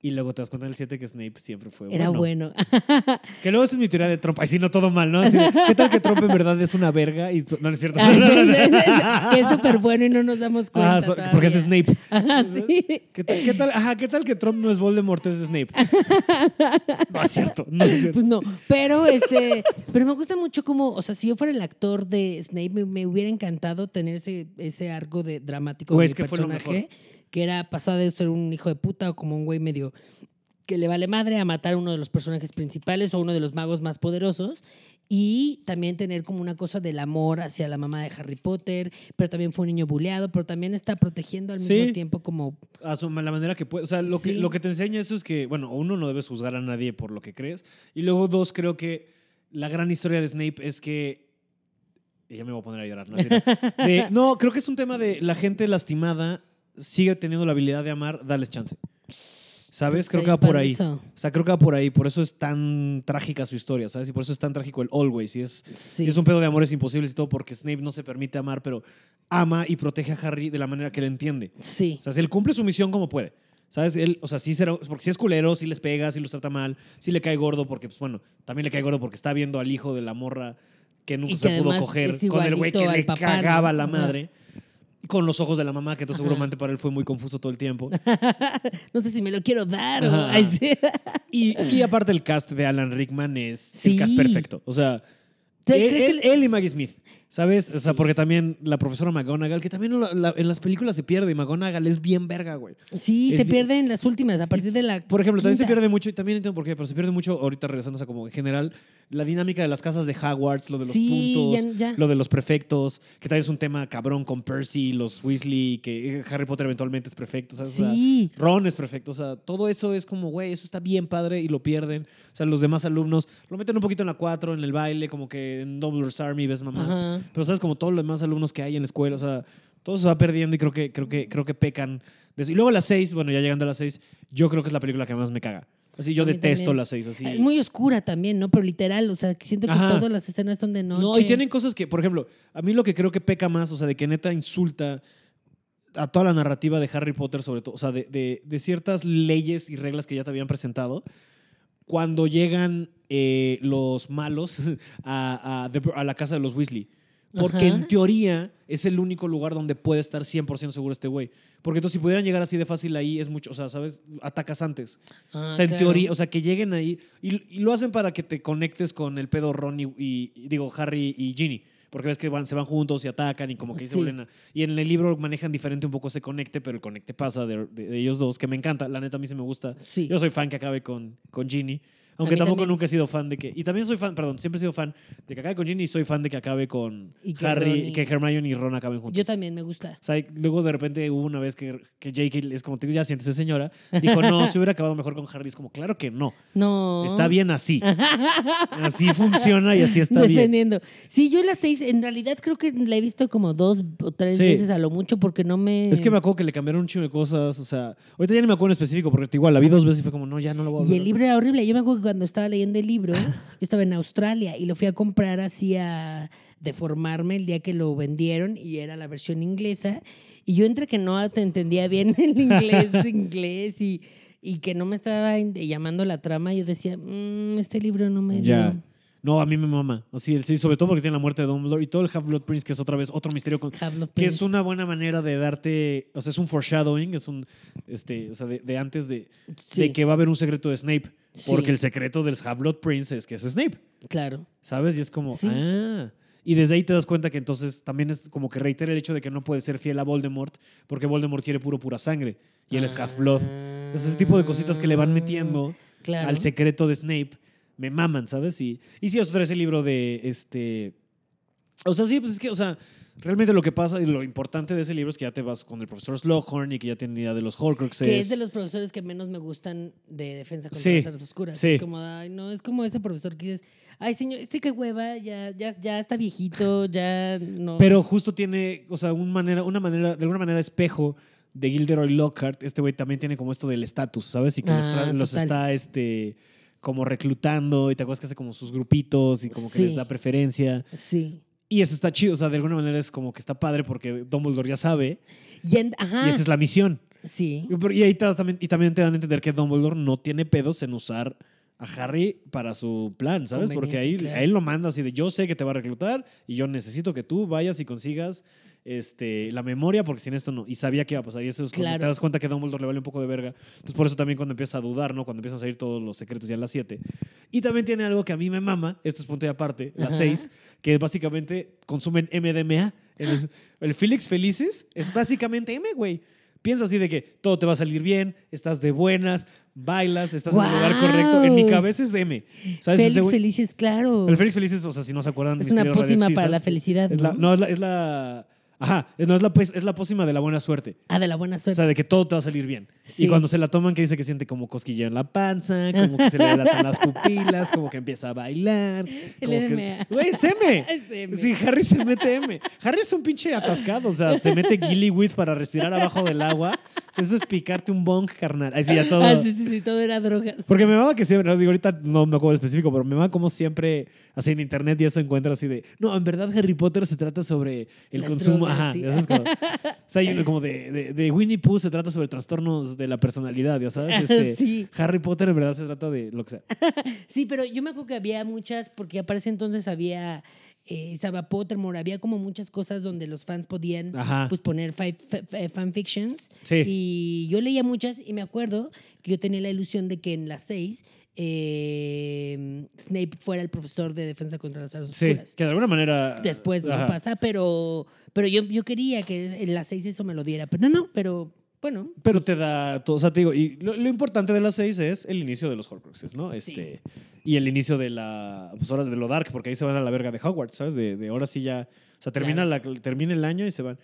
Y luego te das cuenta en el 7 que Snape siempre fue Era bueno. bueno. Que luego esa es mi teoría de Trump. Ay, sí, no todo mal, ¿no? Así ¿Qué tal que Trump en verdad es una verga? Y, no, no es cierto. Que es súper bueno y no nos damos cuenta. Ah, so- porque es. Snape. Ajá, sí. ¿Qué tal, qué tal- ajá, ¿qué tal que Trump no es Voldemort, es Snape? No es cierto, no es cierto. Pues no, pero este, pero me gusta mucho como, o sea, si yo fuera el actor de Snape, me, me hubiera encantado tener ese, ese arco de dramático Güey, de es que fue lo personaje, que era pasar de ser un hijo de puta o como un güey medio que le vale madre a matar a uno de los personajes principales o uno de los magos más poderosos. Y también tener como una cosa del amor hacia la mamá de Harry Potter, pero también fue un niño buleado, pero también está protegiendo al mismo tiempo como... A su- la manera que puede. O sea, lo, que, lo que te enseña eso es que, bueno, uno, no debes juzgar a nadie por lo que crees. Y luego, dos, creo que la gran historia de Snape es que. Ya me voy a poner a llorar, ¿no? De- no, creo que es un tema de la gente lastimada sigue teniendo la habilidad de amar, darles chance. ¿Sabes? Creo que va por ahí. O sea, creo que va por ahí. Por eso es tan trágica su historia, ¿sabes? Y por eso es tan trágico el Always. Y es, Sí. y es un pedo de amores imposibles y todo porque Snape no se permite amar, pero ama y protege a Harry de la manera que él entiende. Sí. O sea, si él cumple su misión como puede. ¿Sabes? Él, o sea, sí será, porque si es culero, si les pega, si los trata mal, si le cae gordo, porque, pues bueno, también le cae gordo porque está viendo al hijo de la morra que nunca se pudo coger con el güey que le cagaba la Ajá. Con los ojos de la mamá, que entonces Ajá. seguramente para él fue muy confuso todo el tiempo. No sé si me lo quiero dar o... Ajá. Ay, sí. Y, y aparte el cast de Alan Rickman es Sí. el cast perfecto. O sea, ¿Te- él, que él- y Maggie Smith, ¿sabes? O sea, Sí. porque también la profesora McGonagall, que también la- la- en las películas se pierde y McGonagall es bien verga, güey. Sí, Es se bien- pierde en las últimas, a partir de la. Por ejemplo, también se pierde mucho, y también entiendo por qué, pero se pierde mucho ahorita sea, como en general, la dinámica de las casas de Hogwarts, lo de los Sí, puntos, ya- ya. lo de los prefectos, que también es un tema cabrón con Percy, los Weasley, que Harry Potter eventualmente es prefecto, ¿sabes? O sea, Sí. Ron es perfecto, o sea, todo eso es como, güey, eso está bien padre y lo pierden. O sea, los demás alumnos lo meten un poquito en la 4, en el baile, como que en Dumbledore's Army ves mamás. Ajá. Pero sabes, como todos los demás alumnos que hay en la escuela, o sea, todo se va perdiendo y creo que, creo que, creo que pecan. de eso. Y luego las 6, bueno, ya llegando a las 6, yo creo que es la película que más me caga. Así, yo detesto también. las 6, así. Es muy oscura también, ¿no? Pero literal, o sea, siento que Ajá. todas las escenas son de noche. No, y tienen cosas que, por ejemplo, a mí lo que creo que peca más, o sea, de que neta insulta a toda la narrativa de Harry Potter, sobre todo, o sea, de, de- de ciertas leyes y reglas que ya te habían presentado, cuando llegan eh, los malos a, a la casa de los Weasley. Porque Ajá. en teoría es el único lugar donde puede estar 100% seguro este güey. Porque entonces si pudieran llegar así de fácil ahí es mucho, o sea, ¿sabes? Atacas antes. Ah, O sea, en claro. teoría, o sea, que lleguen ahí y, y lo hacen para que te conectes con el pedo Ron y, y- digo, Harry y Ginny. Porque ves que van, se van juntos y atacan y como que se Sí. Y en el libro manejan diferente un poco ese conecte, pero el conecte pasa de, de- de ellos dos, que me encanta. La neta, a mí se me gusta. Sí. Yo soy fan que acabe con, con Ginny. Aunque tampoco también. nunca he sido fan de que... Y también soy fan, perdón, siempre he sido fan de que acabe con Ginny y soy fan de que acabe con Y que Harry, y- que Hermione y Ron acaben juntos. Yo también me gusta. O sea, luego de repente hubo una vez que, que Jake es como, ya siéntese señora, dijo, no, se hubiera acabado mejor con Harry. Es como, claro que no. No. Está bien así. Así funciona y así está bien. Dependiendo. Sí, yo las seis, en realidad creo que la he visto como dos o tres Sí. veces a lo mucho porque no me. Es que me acuerdo que le cambiaron un chingo de cosas. O sea, ahorita ya ni me acuerdo en específico, porque igual la vi dos veces y fue como, no, ya no lo voy a Y ver. el libro era horrible. Yo me acuerdo que cuando estaba leyendo el libro, yo estaba en Australia y lo fui a comprar así a deformarme el día que lo vendieron y era la versión inglesa. Y yo entre que no te entendía bien el inglés, inglés y, y que no me estaba llamando la trama, yo decía, "Mm, este libro no me Ya. dio". No, a mí me mama. Así, sí, sobre todo porque tiene la muerte de Dumbledore y todo el Half-Blood Prince, que es otra vez otro misterio con, Half-Blood que es Prince. una buena manera de darte, o sea, es un foreshadowing, es un, este, o sea, de, de antes de, Sí. de que va a haber un secreto de Snape, porque Sí. el secreto del Half-Blood Prince es que es Snape, Claro. ¿sabes? Y es como, Sí. ah. Y desde ahí te das cuenta que entonces también es como que reitera el hecho de que no puede ser fiel a Voldemort porque Voldemort quiere puro pura sangre y él es Half-Blood. Entonces, ese tipo de cositas que le van metiendo Ah, Claro. al secreto de Snape me maman, ¿sabes? Y, y sí, otra ese libro de este. O sea, sí, pues es que, o sea, realmente lo que pasa y lo importante de ese libro es que ya te vas con el profesor Slughorn y que ya tiene idea de los Horcruxes. Que es de los profesores que menos me gustan de defensa contra Sí, las artes oscuras. sí. Es como, ay, no, es como ese profesor que dices, ay, señor, este qué hueva, ya, ya, ya está viejito, ya no. Pero justo tiene, o sea, un manera, una manera, de alguna manera espejo de Gilderoy Lockhart. Este güey también tiene como esto del estatus, ¿sabes? Y que los, Ah, los está, este, como reclutando y te acuerdas que hace como sus grupitos y como que Sí. les da preferencia. Sí. Y eso está chido, o sea, de alguna manera es como que está padre porque Dumbledore ya sabe Y en- ajá. y esa es la misión. Sí. Y ahí también, y también te dan a entender que Dumbledore no tiene pedos en usar a Harry para su plan, ¿sabes? Porque ahí claro. a él lo manda así de yo sé que te va a reclutar y yo necesito que tú vayas y consigas este, la memoria porque sin esto no. Y sabía que iba a pasar. Y eso es Claro. te das cuenta que Dumbledore le vale un poco de verga. Entonces por eso también cuando empieza a dudar, ¿no? Cuando empiezan a salir todos los secretos ya en las 7. Y también tiene algo que a mí me mama, esto es punto y aparte, las Ajá. 6, que básicamente consumen MDMA. El, el Felix Felices es básicamente M, güey. Piensa así de que todo te va a salir bien, estás de buenas, bailas, estás en el lugar correcto. En mi cabeza es M. ¿Sabes? Ese Félix güey- Felices, claro. El Félix Felices, o sea, si no se acuerdan. Es mis una pócima para la felicidad, Es la, ¿no? no, es la, es la- Ajá, no es la, pues- es la pócima de la buena suerte. Ah, de la buena O suerte. sea, de que todo te va a salir bien. Sí. Y cuando se la toman, que dice que siente como cosquilleo en la panza, como que se le dilatan las pupilas, como que empieza a bailar. El. Güey, es M. Es M. Sí, Harry se mete M. Harry es un pinche atascado. O sea, se mete Gilly para respirar abajo del agua. Eso es picarte un bong, carnal. Así ya todo. Ah, sí, sí, sí, todo era drogas. Porque me mama que siempre, no digo, ahorita no me acuerdo específico, pero me mama como siempre, así en internet y eso encuentra así de, no, en verdad Harry Potter se trata sobre el Las consumo, drogas, ajá, sí. ya sabes, como, o sea, hay uno como de, de, de Winnie Pooh se trata sobre trastornos de la personalidad, ya sabes, este, Sí. Harry Potter en verdad se trata de lo que sea. Sí, pero yo me acuerdo que había muchas, porque aparece entonces había eh, Saba Pottermore, había como muchas cosas donde los fans podían pues, poner fa- fanfictions. Sí. Y yo leía muchas y me acuerdo que yo tenía la ilusión de que en las seis eh, Snape fuera el profesor de defensa contra las artes Sí, oscuras. que de alguna manera... Después no ajá. pasa, pero, pero yo, yo quería que en las seis eso me lo diera. Pero no, no, pero bueno. Pero te da todo, o sea, te digo, y lo, lo importante de las seis es el inicio de los Horcruxes, ¿no? Sí. Este, Y el inicio de la, pues ahora de lo dark, porque ahí se van a la verga de Hogwarts, ¿sabes? De, de ahora sí ya, o sea, termina, la, termina el año y se van.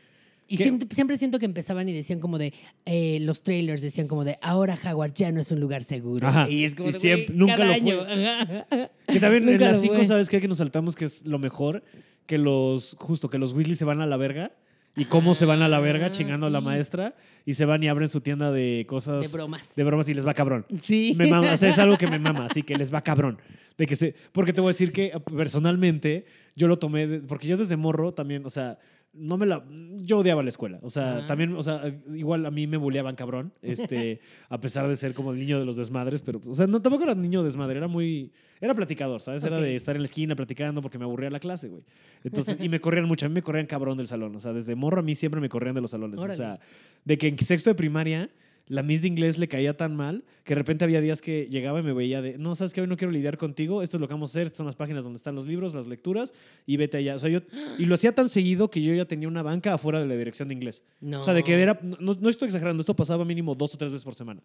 Y siempre, siempre siento que empezaban y decían como de, eh, los trailers decían como de, ahora Howard ya no es un lugar seguro. Ajá. Y es como Y de, siempre- nunca cada lo fue. año. Ajá. Que también en las lo 5, fue. ¿sabes qué? Que nos saltamos que es lo mejor, que los, justo, que los Weasley se van a la verga. Y cómo se van a la verga Ah, chingando a la maestra y se van y abren su tienda de cosas. De bromas. De bromas y les va cabrón. Sí. Me mama, o sea, es algo que me mama, así que les va cabrón. De que se, porque te voy a decir que eh, personalmente yo lo tomé, de- porque yo desde morro también, o sea, no me la, yo odiaba la escuela, o sea, Ajá. también, o sea, igual a mí me buleaban cabrón, este, a pesar de ser como el niño de los desmadres, pero, o sea, no, tampoco era niño desmadre, era muy, era platicador, ¿sabes? Era de estar en la esquina platicando porque me aburría la clase, güey. Entonces, y me corrían mucho, a mí me corrían cabrón del salón, o sea, desde morro a mí siempre me corrían de los salones, Órale. o sea, de que en sexto de primaria la Miss de inglés le caía tan mal que de repente había días que llegaba y me veía de, no, sabes que hoy no quiero lidiar contigo, esto es lo que vamos a hacer, estas son las páginas donde están los libros, las lecturas y vete allá. O sea, yo, y lo hacía tan seguido que yo ya tenía una banca afuera de la dirección de inglés. No. O sea, de que era, no, no estoy exagerando, esto pasaba mínimo dos o tres veces por semana.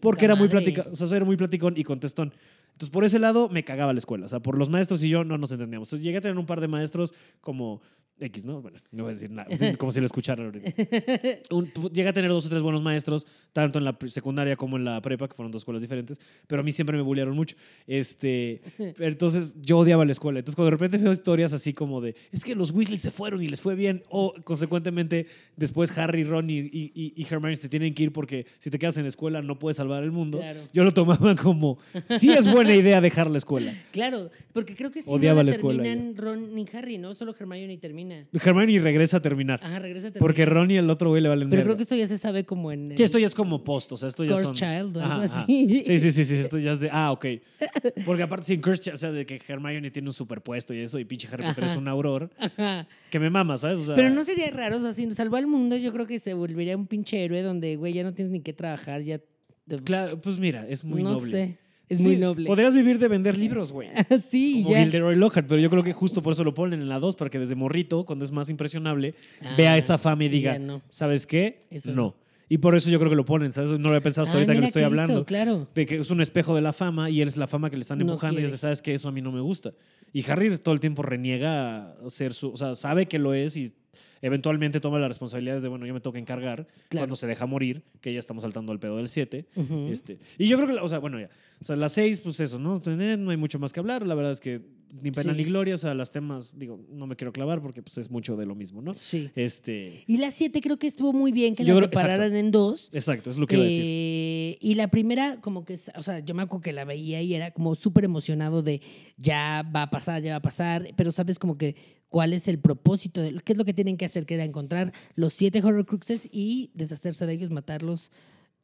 Porque era muy platica, o sea, era muy platicón y contestón. Entonces, por ese lado, me cagaba la escuela. O sea, por los maestros y yo no nos entendíamos. Entonces, llegué a tener un par de maestros como X, ¿no? Bueno, no voy a decir nada, como si lo escucharan ahorita. Un- llegué a tener dos o tres buenos maestros, tanto en la secundaria como en la prepa, que fueron dos escuelas diferentes, pero a mí siempre me bullearon mucho. Este, entonces, yo odiaba la escuela. Entonces, cuando de repente veo historias así como de, es que los Weasley se fueron y les fue bien, o consecuentemente, después Harry, Ron y, y, y- Hermione te tienen que ir porque si te quedas en la escuela no puedes salvar el mundo. Claro. Yo lo tomaba como, sí es buena idea dejar la escuela. Claro, porque creo que si Odiaba no la la escuela terminan Ron ni Harry, ¿no? Solo Hermione termina. Hermione regresa a terminar. Ajá, regresa a terminar. Porque Ron y el otro güey le valen Pero creo que esto ya se sabe como en... el- Sí, esto ya es como post, o sea, esto ya Cursed son... Child o algo Ajá, ajá. así. Sí, sí, sí, sí, esto ya es de... Ah, ok. Porque aparte sin Cursed Child, o sea, de que Hermione tiene un superpuesto y eso, y pinche Harry Potter es un auror, Ajá. que me mama, ¿sabes? O sea, Pero no sería raro, o sea, si salvó al mundo, yo creo que se volvería un pinche héroe donde, güey, ya no tienes ni que trabajar, ya... Claro, pues mira, es muy no noble. sé. Es muy Sí, noble. Podrías vivir de vender libros, güey. sí, Como ya. Gilderoy Lockhart, pero yo creo que justo por eso lo ponen en la 2, para que desde morrito, cuando es más impresionable, Ah, vea esa fama y diga, no. ¿sabes qué? Eso no. no. Y por eso yo creo que lo ponen, ¿sabes? No lo había pensado hasta Ay, ahorita que lo estoy qué listo, hablando. claro. De que es un espejo de la fama y él es la fama que le están No empujando y quiere. es de, ¿sabes qué? Eso a mí no me gusta. Y Harry todo el tiempo reniega a ser su... O sea, sabe que lo es y eventualmente toma las responsabilidades de, bueno, yo me toca encargar Claro. cuando se deja morir, que ya estamos saltando al pedo del 7. Ujú. este, y yo creo que, o sea, bueno, ya. O sea, las 6, pues eso, ¿no? Eh, No hay mucho más que hablar. La verdad es que ni pena Sí. ni gloria. O sea, las temas, digo, no me quiero clavar porque pues es mucho de lo mismo, ¿no? Sí. Este... Y la 7 creo que estuvo muy bien que Yo la creo- separaran en dos. Exacto, es lo que iba a decir. Eh, y la primera, como que, o sea, yo me acuerdo que la veía y era como súper emocionado de ya va a pasar, ya va a pasar, pero sabes como que cuál es el propósito, de, qué es lo que tienen que hacer, que era encontrar los siete Horrocruxes y deshacerse de ellos, matarlos,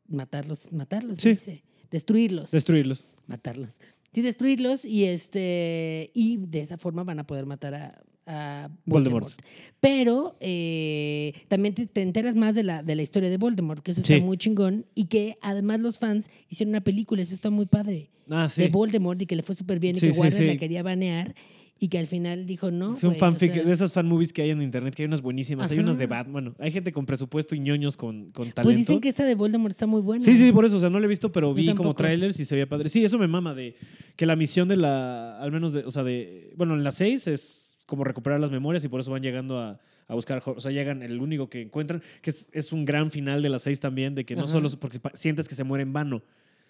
matarlos, matarlos, Sí. dice, destruirlos, Destruirlos. matarlos. Sí, destruirlos y este y de esa forma van a poder matar a, a Voldemort. Voldemort. Pero eh, también te, te enteras más de la, de la historia de Voldemort, que eso está muy chingón y que además los fans hicieron una película, eso está muy padre, Ah, sí. de Voldemort y que le fue súper bien Sí, y que Warner la quería banear y que al final dijo no. Es un o fanfic sea, de esas fan movies que hay en internet, que hay unas buenísimas. Hay unas de Batman. Bueno, hay gente con presupuesto y ñoños con, con talento. Pues dicen que esta de Voldemort está muy buena. Sí, sí, por eso, o sea, no lo he visto, pero vi como trailers y se veía padre. Sí, eso me mama de que la misión de la, al menos de, o sea, de, bueno, en las seis es como recuperar las memorias y por eso van llegando a, a buscar, o sea, llegan, el único que encuentran, que es, es un gran final de las seis también, de que no Ajá. solo, porque sientes que se muere en vano,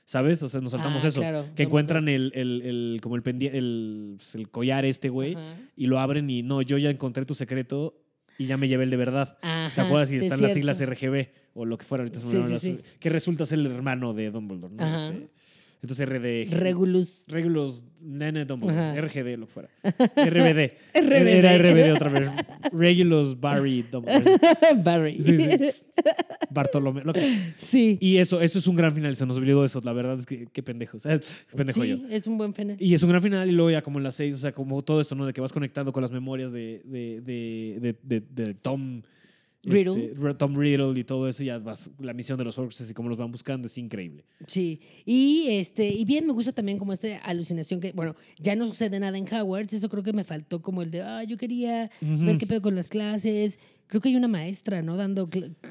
¿sabes? O sea, nos saltamos Ah, eso, claro, que no, encuentran el, el, el- como el, pendiente, el, pues, el collar este, güey, y lo abren y no, yo ya encontré tu secreto y ya me llevé el de verdad. ¿Te acuerdas? Y sí, es están las siglas RGB o lo que fuera. Ahorita se me Sí, sí, las- sí. Que resulta ser el hermano de Dumbledore, ¿no? Ajá. Este, entonces RD. Regulus. Regulus Nene Dumbledore. Ajá. RGD, lo que fuera. RBD. RBD. Era RBD otra vez. Regulus Barry Dumbledore. Barry. Sí, sí. Bartolomé. lo que sea. Sí. Y eso, eso es un gran final. Se nos olvidó eso. La verdad es que qué pendejo. O sea, qué pendejo Sí, yo. es un buen final. Y es un gran final y luego ya como en las seis, o sea, como todo esto, ¿no? De que vas conectando con las memorias de, de, de, de, de- de Tom Riddle. este, Tom Riddle y todo eso, ya vas, la misión de los Horcruxes y cómo los van buscando es increíble. Sí, y este, y bien me gusta también como esta alucinación que, bueno, ya no sucede nada en Howard, eso creo que me faltó como el de, ah, yo quería ver qué pedo con las clases. Creo que hay una maestra, ¿no? Dando.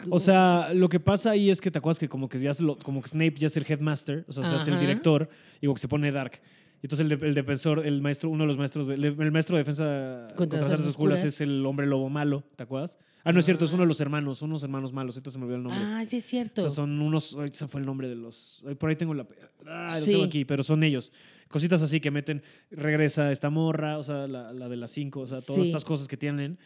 O sea, lo que pasa ahí es que te acuerdas que como que ya lo- como que Snape ya es el headmaster, o sea, se hace el director y como que se pone dark. Y Entonces el, de- el defensor, el maestro, uno de los maestros, de- el, maestro de defensa Contra contra, las artes oscuras. es el hombre lobo malo, ¿te acuerdas? Ah, no es cierto, es uno de los hermanos, unos hermanos malos, ahorita se me olvidó el nombre. ah, sí es O cierto. sea, son unos. Ahorita se fue el nombre de los. Por ahí tengo la. Ah, lo Sí. tengo aquí, pero son ellos. Cositas así que meten. Regresa esta morra, o sea, la, la de las cinco, o sea, todas Sí. estas cosas que tienen.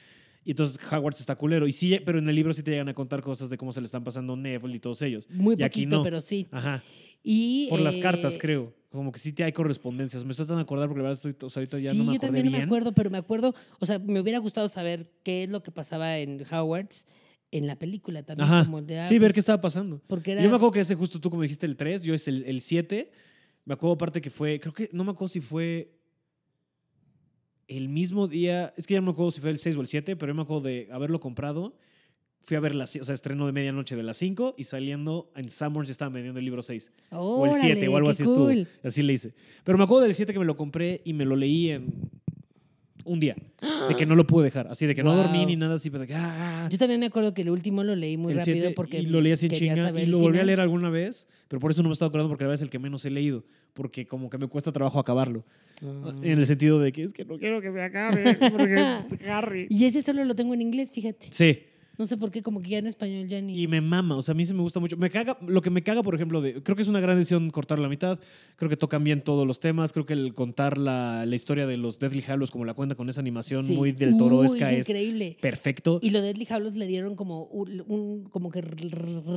Y entonces Hogwarts está culero. Y sí, pero en el libro sí te llegan a contar cosas de cómo se le están pasando Neville y todos ellos. Muy y aquí poquito, no. pero sí. Ajá. Y, Por las eh, cartas, creo. Como que sí te hay correspondencias. Me estoy de acordar porque la verdad estoy. O sea, ahorita ya sí, no me yo también no bien. me acuerdo, pero me acuerdo, o sea, me hubiera gustado saber qué es lo que pasaba en Howard's en la película también. Ajá. Como el de, ah, sí, ver qué estaba pasando. Porque era. Yo me acuerdo que ese justo tú como dijiste el 3, yo es el, el 7. Me acuerdo aparte que fue, creo que, no me acuerdo si fue el mismo día, es que ya no me acuerdo si fue el 6 o el 7, pero yo me acuerdo de haberlo comprado. Fui a ver la, o sea, estreno de medianoche de las 5 y saliendo en ya estaban vendiendo el libro 6. o el 7 o algo así estuvo. Así le hice. Pero me acuerdo del 7 que me lo compré y me lo leí en un día. De que no lo pude dejar. Así de que no Wow. dormí ni nada así, pero que, ah. Yo también me acuerdo que el último lo leí muy El rápido 7, porque y lo leí así chinga y lo volví a leer alguna vez, pero por eso no me estaba acordando porque la verdad es el que menos he leído, porque como que me cuesta trabajo acabarlo. Ah. En el sentido de que es que no quiero que se acabe, porque Harry. Y ese solo lo tengo en inglés, fíjate. Sí, No sé por qué, como que ya en español ya ni. y me mama, o sea, a mí sí me gusta mucho. Me caga, lo que me caga, por ejemplo, de, creo que es una gran decisión cortar la mitad, creo que tocan bien todos los temas, creo que el contar la, la historia de los Deathly Hallows como la cuenta con esa animación Sí. muy del Uy, toroesca es es increíble. perfecto. Y lo de Deadly Hallows le dieron como un, un- como que re-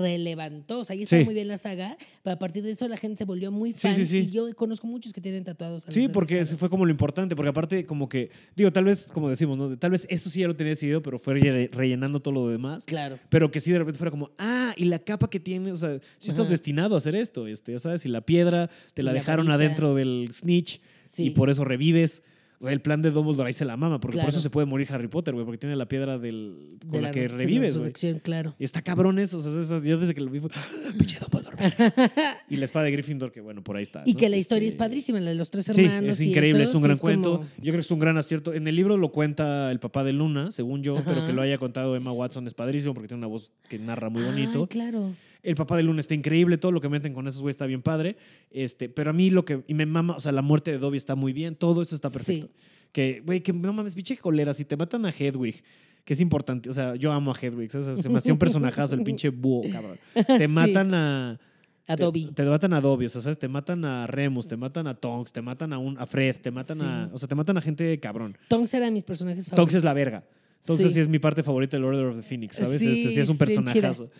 relevantó. O sea, ahí Sí. muy bien la saga, pero a partir de eso la gente se volvió muy fan. sí, sí. Y yo conozco muchos que tienen tatuados. a los Sí, porque ese Hallows. fue como lo importante, porque aparte como que, digo, tal vez, como decimos, ¿no? Tal vez eso sí ya lo tenía decidido, pero fue re- rellenando todo lo demás. Claro. Pero que sí de repente fuera como, ah, y la capa que tienes, o sea, si estás Ajá. destinado a hacer esto, este, ya sabes, y la piedra te la la dejaron varita. adentro del snitch Sí. y por eso revives. O sea, el plan de Dumbledore ahí se la mama, porque por eso se puede morir Harry Potter, güey, porque tiene la piedra del, con de la, que re- revives, güey. claro. Y está cabrón eso, o sea, eso- yo desde que lo vi fue, ¡Ah, pinche Dumbledore. y la espada de Gryffindor, que bueno, por ahí está. Y ¿no? que la historia es Este, padrísima, la de los tres Sí, hermanos. es y increíble, eso, es un sí gran cuento. como- Yo creo que es un gran acierto. En el libro lo cuenta el papá de Luna, según yo, pero que lo haya contado Emma Watson es padrísimo porque tiene una voz que narra muy bonito. Ay, claro. El papá de Luna está increíble, todo lo que meten con esos güey está bien padre. Este, pero a mí lo que y me mama, o sea, la muerte de Dobby está muy bien, todo eso está perfecto. Que, güey, que no mames, pinche colera, si te matan a Hedwig, que es importante, o sea, yo amo a Hedwig, ¿sabes? O sea, se me hacía un personajazo el pinche búho, cabrón. Te Sí. matan a A Dobby. te, te matan a Dobby, o sea, ¿sabes? Te matan a Remus, te matan a Tonks, te matan a, un, a Fred, te matan a. O sea, te matan a gente cabrón. Tonks era de mis personajes favoritos. Tonks es la verga. Tonks Sí. sí. es mi parte favorita del Order of the Phoenix, ¿sabes? Sí, este sí es un personajazo.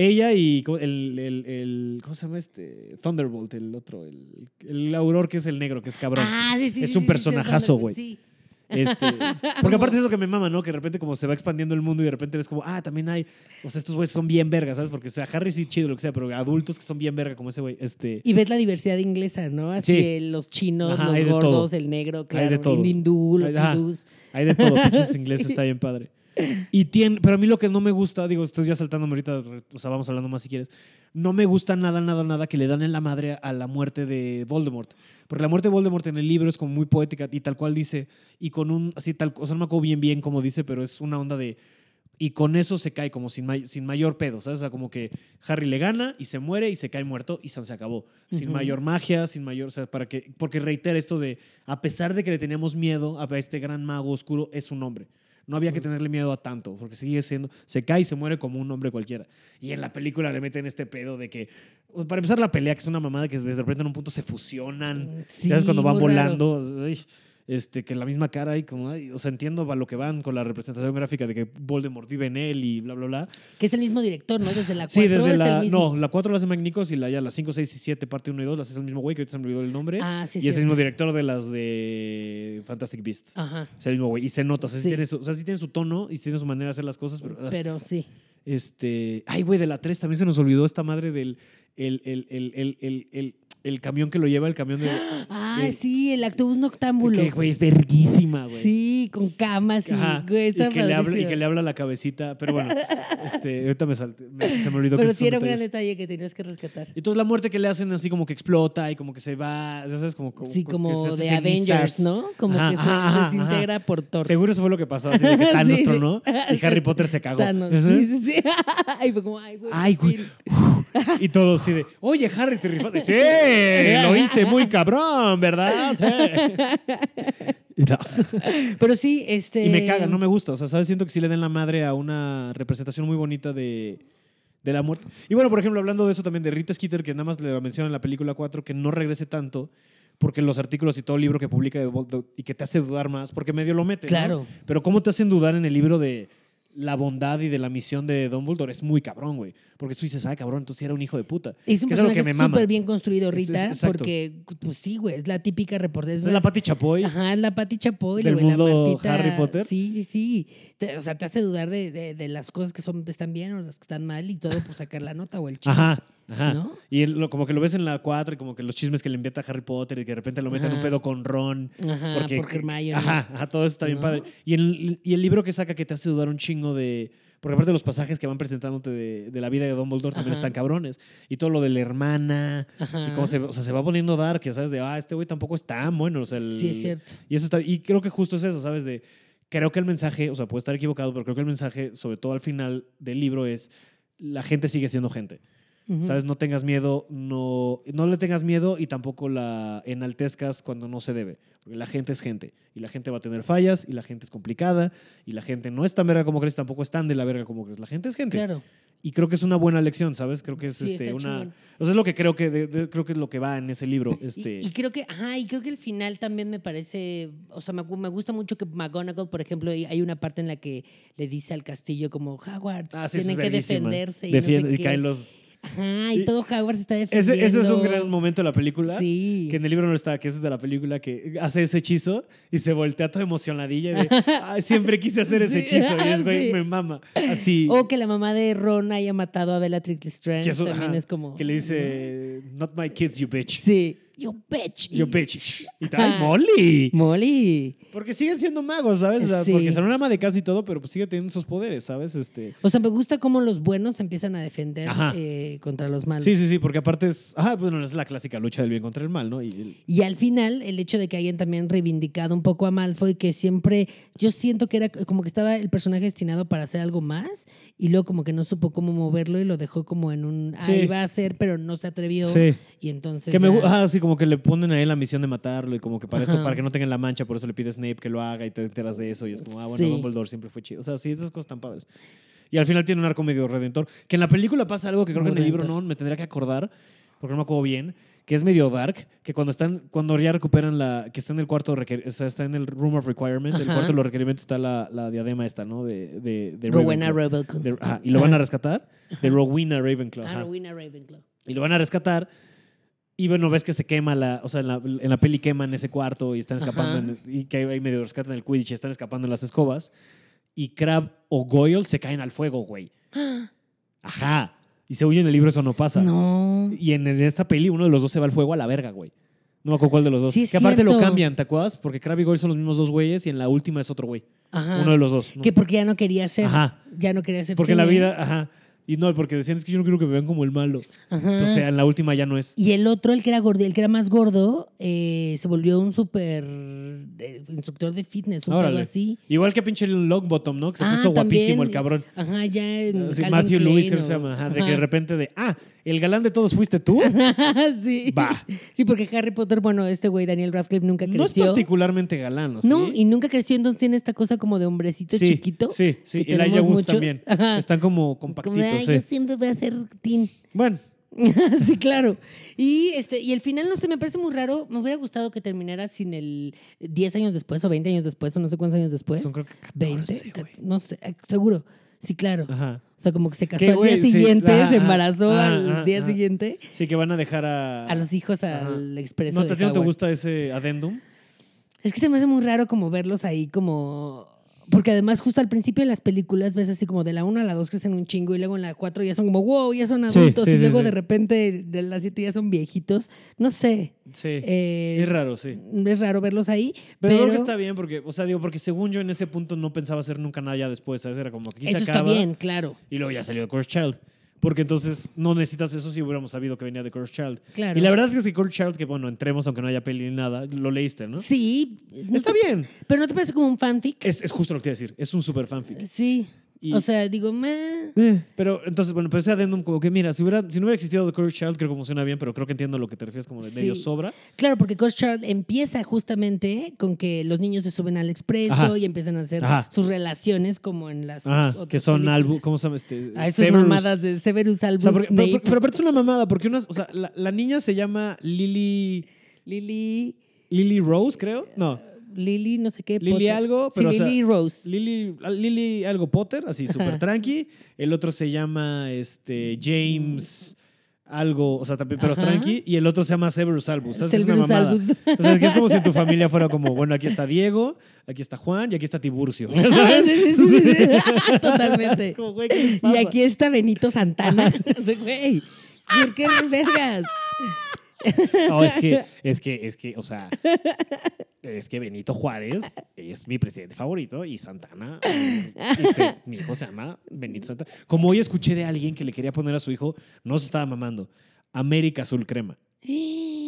Ella y ¿cómo- el, el, el- ¿Cómo se llama este? Thunderbolt, el otro. El, el auror que es el negro, que es cabrón. Ah, sí, sí, Es un sí, personajazo, güey. Sí. Este, porque aparte es eso que me mama, ¿no? Que de repente como se va expandiendo el mundo y de repente ves como, ah, también hay, o sea, estos güeyes son bien vergas, ¿sabes? Porque, o sea, Harry sí chido, lo que sea, pero adultos que son bien verga como ese güey, este... Y ves la diversidad inglesa, ¿no? Así Sí. de los chinos, Ajá, los gordos, todo. el negro, claro, el hindú, los hindús. Hay de todo, pinches ingleses, Sí. está bien padre. Y tiene, pero a mí lo que no me gusta, digo, estoy ya saltándome ahorita, o sea, vamos hablando más si quieres. No me gusta nada, nada, nada que le dan en la madre a la muerte de Voldemort. Porque la muerte de Voldemort en el libro es como muy poética y tal cual dice, y con un, así tal, o sea, no me acuerdo bien, bien como dice, pero es una onda de, y con eso se cae como sin, may- sin mayor pedo, ¿sabes? O sea, como que Harry le gana y se muere y se cae muerto y san se acabó. Sin mayor magia, sin mayor, o sea, para que, porque reitera esto de, a pesar de que le teníamos miedo a este gran mago oscuro, es un hombre. No había que tenerle miedo a tanto, porque sigue siendo, se cae y se muere como un hombre cualquiera. Y en la película le meten este pedo de que, para empezar la pelea, que es una mamada que de repente en un punto se fusionan, Sí, ¿sabes? Cuando van volando, ay, este, que la misma cara y como, ay, o sea, entiendo a lo que van con la representación gráfica de que Voldemort vive en él y bla, bla, bla. Que es el mismo director, ¿no? Desde la 4 Sí, desde es la, el mismo. no, la 4 la hace Mike Nichols y la, ya la 5, 6 y 7, parte 1 y 2, las hace el mismo güey, que ahorita se me olvidó el nombre. Ah, sí, y es el mismo director de las de Fantastic Beasts. Ajá. Es el mismo güey. Y se nota, o sea, sí. Tiene su, o sea, sí tiene su tono y tiene su manera de hacer las cosas, pero... ah, Pero sí. este. Ay, güey, de la 3 también se nos olvidó esta madre del. El, el, el, el, el, camión que lo lleva, el camión de. Ah, de- sí, el autobús noctámbulo. Que, güey, es verguísima, güey. Sí, con camas y, Ajá, güey, y, está que le habla, y que le habla la cabecita. Pero bueno, este, ahorita me salté, me- se me olvidó que Pero esos sí era un gran detalle que tenías que rescatar. Y entonces la muerte que le hacen así como que explota y como que se va, ya ¿sabes? Como, como Sí, que como se de. Avengers, ¿no? Como Ajá, que se ajá, desintegra por Thor. Seguro eso fue lo que pasó, así de que Thanos Sí, y Harry Potter se cagó. Thanos. Sí, sí, sí. Ay, fue como, ay, güey. Ay, güey. Y todos así de, oye, Harry, te rifaste. Sí, lo hice muy cabrón, ¿verdad? Sí. Y, no. Pero sí, este. Y me caga, no me gusta. O sea, ¿sabes? Siento que sí le den la madre a una representación muy bonita de, de la muerte. Y bueno, por ejemplo, hablando de eso también de Rita Skeeter, que nada más le menciona en la película 4, que no regrese tanto, porque los artículos y todo el libro que publica y que te hace dudar más, porque medio lo mete. ¿no? Claro. Pero ¿cómo te hacen dudar en el libro de la bondad y de la misión de Dumbledore? Es muy cabrón, güey. Porque tú dices, ay, cabrón, entonces era un hijo de puta. Es un Que personaje súper bien construido, Es- es- Rita, porque, pues sí, güey, es la típica reportera. Es la Pati Chapoy. Ajá, es la Pati Chapoy, Del güey, la mundo Martita. Harry Potter. Sí, sí, sí. Te- o sea, te hace dudar de, de- de las cosas que son, están bien o las que están mal y todo por sacar la nota o el chisme. Ajá. Ajá. ¿No? Y él lo- como que lo ves en la 4 y como que los chismes que le envía a Harry Potter y que de repente lo meten en un pedo con Ron. Ajá, porque, por Hermione. Ajá, ajá, todo eso está bien ¿No? padre. Y el, y el libro que saca que te hace dudar un chingo de... Porque aparte los pasajes que van presentándote de, de la vida de Dumbledore también Ajá. están cabrones. Y todo lo de la hermana. Ajá. Y cómo se, o sea, se va poniendo dark, ya sabes, de, ah, este güey tampoco es tan bueno. O sea, el- Sí, es cierto. y eso está, y creo que justo es eso, ¿sabes? De, creo que el mensaje, o sea, puedo estar equivocado, pero creo que el mensaje, sobre todo al final del libro, es la gente sigue siendo gente. ¿Sabes? No tengas miedo, no, no le tengas miedo y tampoco la enaltezcas cuando no se debe. Porque la gente es gente. Y la gente va a tener fallas, y la gente es complicada, y la gente no es tan verga como crees, tampoco es tan de la verga como crees. La gente es gente. Claro. Y creo que es una buena lección, ¿sabes? Creo que es Sí, este, una. chingón. O sea, es lo que creo que de- de- creo que es lo que va en ese libro. Y- Este, Y, creo que, ajá, y creo que el final también me parece, o sea, me, me gusta mucho que McGonagall, por ejemplo, y hay una parte en la que le dice al castillo como Hogwarts, Ah, sí, tienen es que defenderse y, Defiende- no sé y caen los. Ajá, y y- todo Hogwarts está defendiendo. Ese, ese es un gran momento de la película. Sí. Que en el libro no está, que ese es de la película que hace ese hechizo y se voltea todo emocionadilla de, "Ay, siempre quise hacer ese Sí, hechizo y es, güey, sí. me mama. Así. O que la mamá de Ron haya matado a Bellatrix Lestrange que eso- también ajá, es como... Que le dice, not my kids, you bitch. Sí. Yo bitch. Yo bitch. Y tal, Molly. Molly. Porque siguen siendo magos, ¿sabes? O sea, Sí. Porque son una ama de casa y todo, pero pues sigue teniendo esos poderes, ¿sabes? Este. O sea, me gusta cómo los buenos empiezan a defender eh, contra los malos. Sí, sí, sí, porque aparte es. Ajá, bueno, es la clásica lucha del bien contra el mal, ¿no? Y el- Y al final, el hecho de que hayan también reivindicado un poco a Malfoy, que siempre yo siento que era como que estaba el personaje destinado para hacer algo más y luego como que no supo cómo moverlo y lo dejó como en un... Sí. Ahí va a ser, pero no se atrevió. Sí. Y entonces... Que me ya- gu- ajá, sí, como que le ponen a él la misión de matarlo y como que para eso, Ajá. para que no tengan la mancha, por eso le pide a Snape que lo haga y te enteras de eso y es como, ah, bueno, Sí. Dumbledore siempre fue chido. O sea, sí, esas cosas tan padres. Y al final tiene un arco medio redentor. Que en la película pasa algo que creo Muy que en el libro no me tendría que acordar, porque no me acuerdo bien, que es medio dark, que cuando están, cuando ya recuperan la, que está en el cuarto, o sea, está en el room of requirement, el Ajá. cuarto de los requerimientos está la, la diadema esta, ¿no? De, de, de Rowena Ravenclaw. Ravenclaw. De- ajá, y lo van a rescatar, de Rowena Ravenclaw. Ah. Rowena Ravenclaw. Y lo van a rescatar. Y bueno, ves que se quema la. O sea, en la, en la peli queman ese cuarto y están escapando. En- y que ahí medio rescatan el Quidditch y están escapando en las escobas. Y Crab o Goyle se caen al fuego, güey. Ajá. Y según yo en el libro eso no pasa. No. Y en, en esta peli uno de los dos se va al fuego a la verga, güey. No me acuerdo cuál de los dos. Sí, es que aparte lo cierto. cambian, ¿te acuerdas? Porque Crab y Goyle son los mismos dos güeyes y en la última es otro güey. Ajá. Uno de los dos. ¿no? Que porque ya no quería ser. Ajá. Ya no quería ser Porque en la vida, ajá. Y no, porque decían, es que yo no quiero que me vean como el malo. Ajá. Entonces, en la última ya no es. Y el otro, el que era gordo, el que era más gordo, eh, se volvió un súper eh, instructor de fitness, un pedo así. Igual que pinche Longbottom, ¿no? Que se Ah, puso guapísimo el cabrón. Ajá, ya en Sí, Calvin Matthew Lewis, que se o- llama. Ajá, de Ajá. que de repente de, ah, el galán de todos fuiste tú. sí. Va. Sí, porque Harry Potter, bueno, este güey Daniel Radcliffe nunca No es creció. particularmente galán, ¿no? No, ¿Sí? y nunca creció, entonces tiene esta cosa como de hombrecito sí, chiquito. Sí, sí. El Elijah Wood también. Ajá. Están como Como compactitos, de, "Ay, sí. yo siempre voy a ser teen. Bueno, sí, claro. Y, este, y el final, no sé, me parece muy raro. Me hubiera gustado que terminara sin el 10 años después o 20 años después o no sé cuántos años después. son creo que 14, 20, güey. no sé, seguro. Sí, claro. Ajá. O sea, como que se casó al güey, día sí, siguiente, se embarazó al día siguiente. Sí, que van a dejar a... A los hijos al expreso ¿No, de ¿a ti no te Hogwarts. gusta ese adendum? Es que se me hace muy raro como verlos ahí como... Porque además justo al principio de las películas ves así como de la 1 a la 2 crecen un chingo y luego en la 4 ya son como, wow, ya son adultos sí, y luego sí. de repente de las 7 ya son viejitos. No sé. Sí. eh, es raro, sí. Es raro verlos ahí. Pero, Pero, creo que está bien porque, o sea, digo, porque según yo en ese punto no pensaba hacer nunca nada ya después, ¿sabes? Era como que aquí eso se está acaba bien, claro. y luego ya salió de Cursed Child. Porque entonces no necesitas eso si hubiéramos sabido que venía de Cursed Child. Claro. Y la verdad es que Cursed Child, que bueno, entremos aunque no haya peli ni nada, lo leíste, ¿no? Sí. no Está te- bien. Pero ¿no te parece como un fanfic? Es, es justo lo que te iba a decir. Es un super fanfic. Sí. Y- O sea, digo, meh. Eh, Pero entonces, bueno, pero ese adendum como que, mira, si, hubiera, si no hubiera existido The Cursed Child, creo que funciona bien, pero creo que entiendo lo que te refieres como de medio sobra. Claro, porque Coach Child empieza justamente con que los niños se suben al expreso Ajá. y empiezan a hacer Ajá. sus relaciones como en las Ajá, otras que son. Albus, ¿cómo se llama este? A esas Severus. mamadas de Severus O Albus sea, porque- pero, Snape, pero- pero aparte es una mamada, porque unas, o sea, la, la niña se llama Lily, Lily, Lily Rose, creo. No, Lily, no sé qué. Lily Potter. algo, Sí, pero, o sea, Lily Rose. Lily, Lily algo Potter, así súper tranqui. El otro se llama este, James algo, o sea, también, pero Ajá. tranqui. Y el otro se llama Severus Albus. ¿sabes? Es una. Albus. O sea, que es como si tu familia fuera como, bueno, aquí está Diego, aquí está Juan y aquí está Tiburcio. Sí, ¿sabes? sí, sí, sí, sí. Totalmente. Es como, güey, ¿qué les Y aquí está Benito Santana. Güey, ¿por qué vergas? No, es que, es que, es que, o sea, es que Benito Juárez es mi presidente favorito y Santana, y se- mi hijo se llama Benito Santana. Como hoy escuché de alguien que le quería poner a su hijo, no se estaba mamando, América Azul Crema.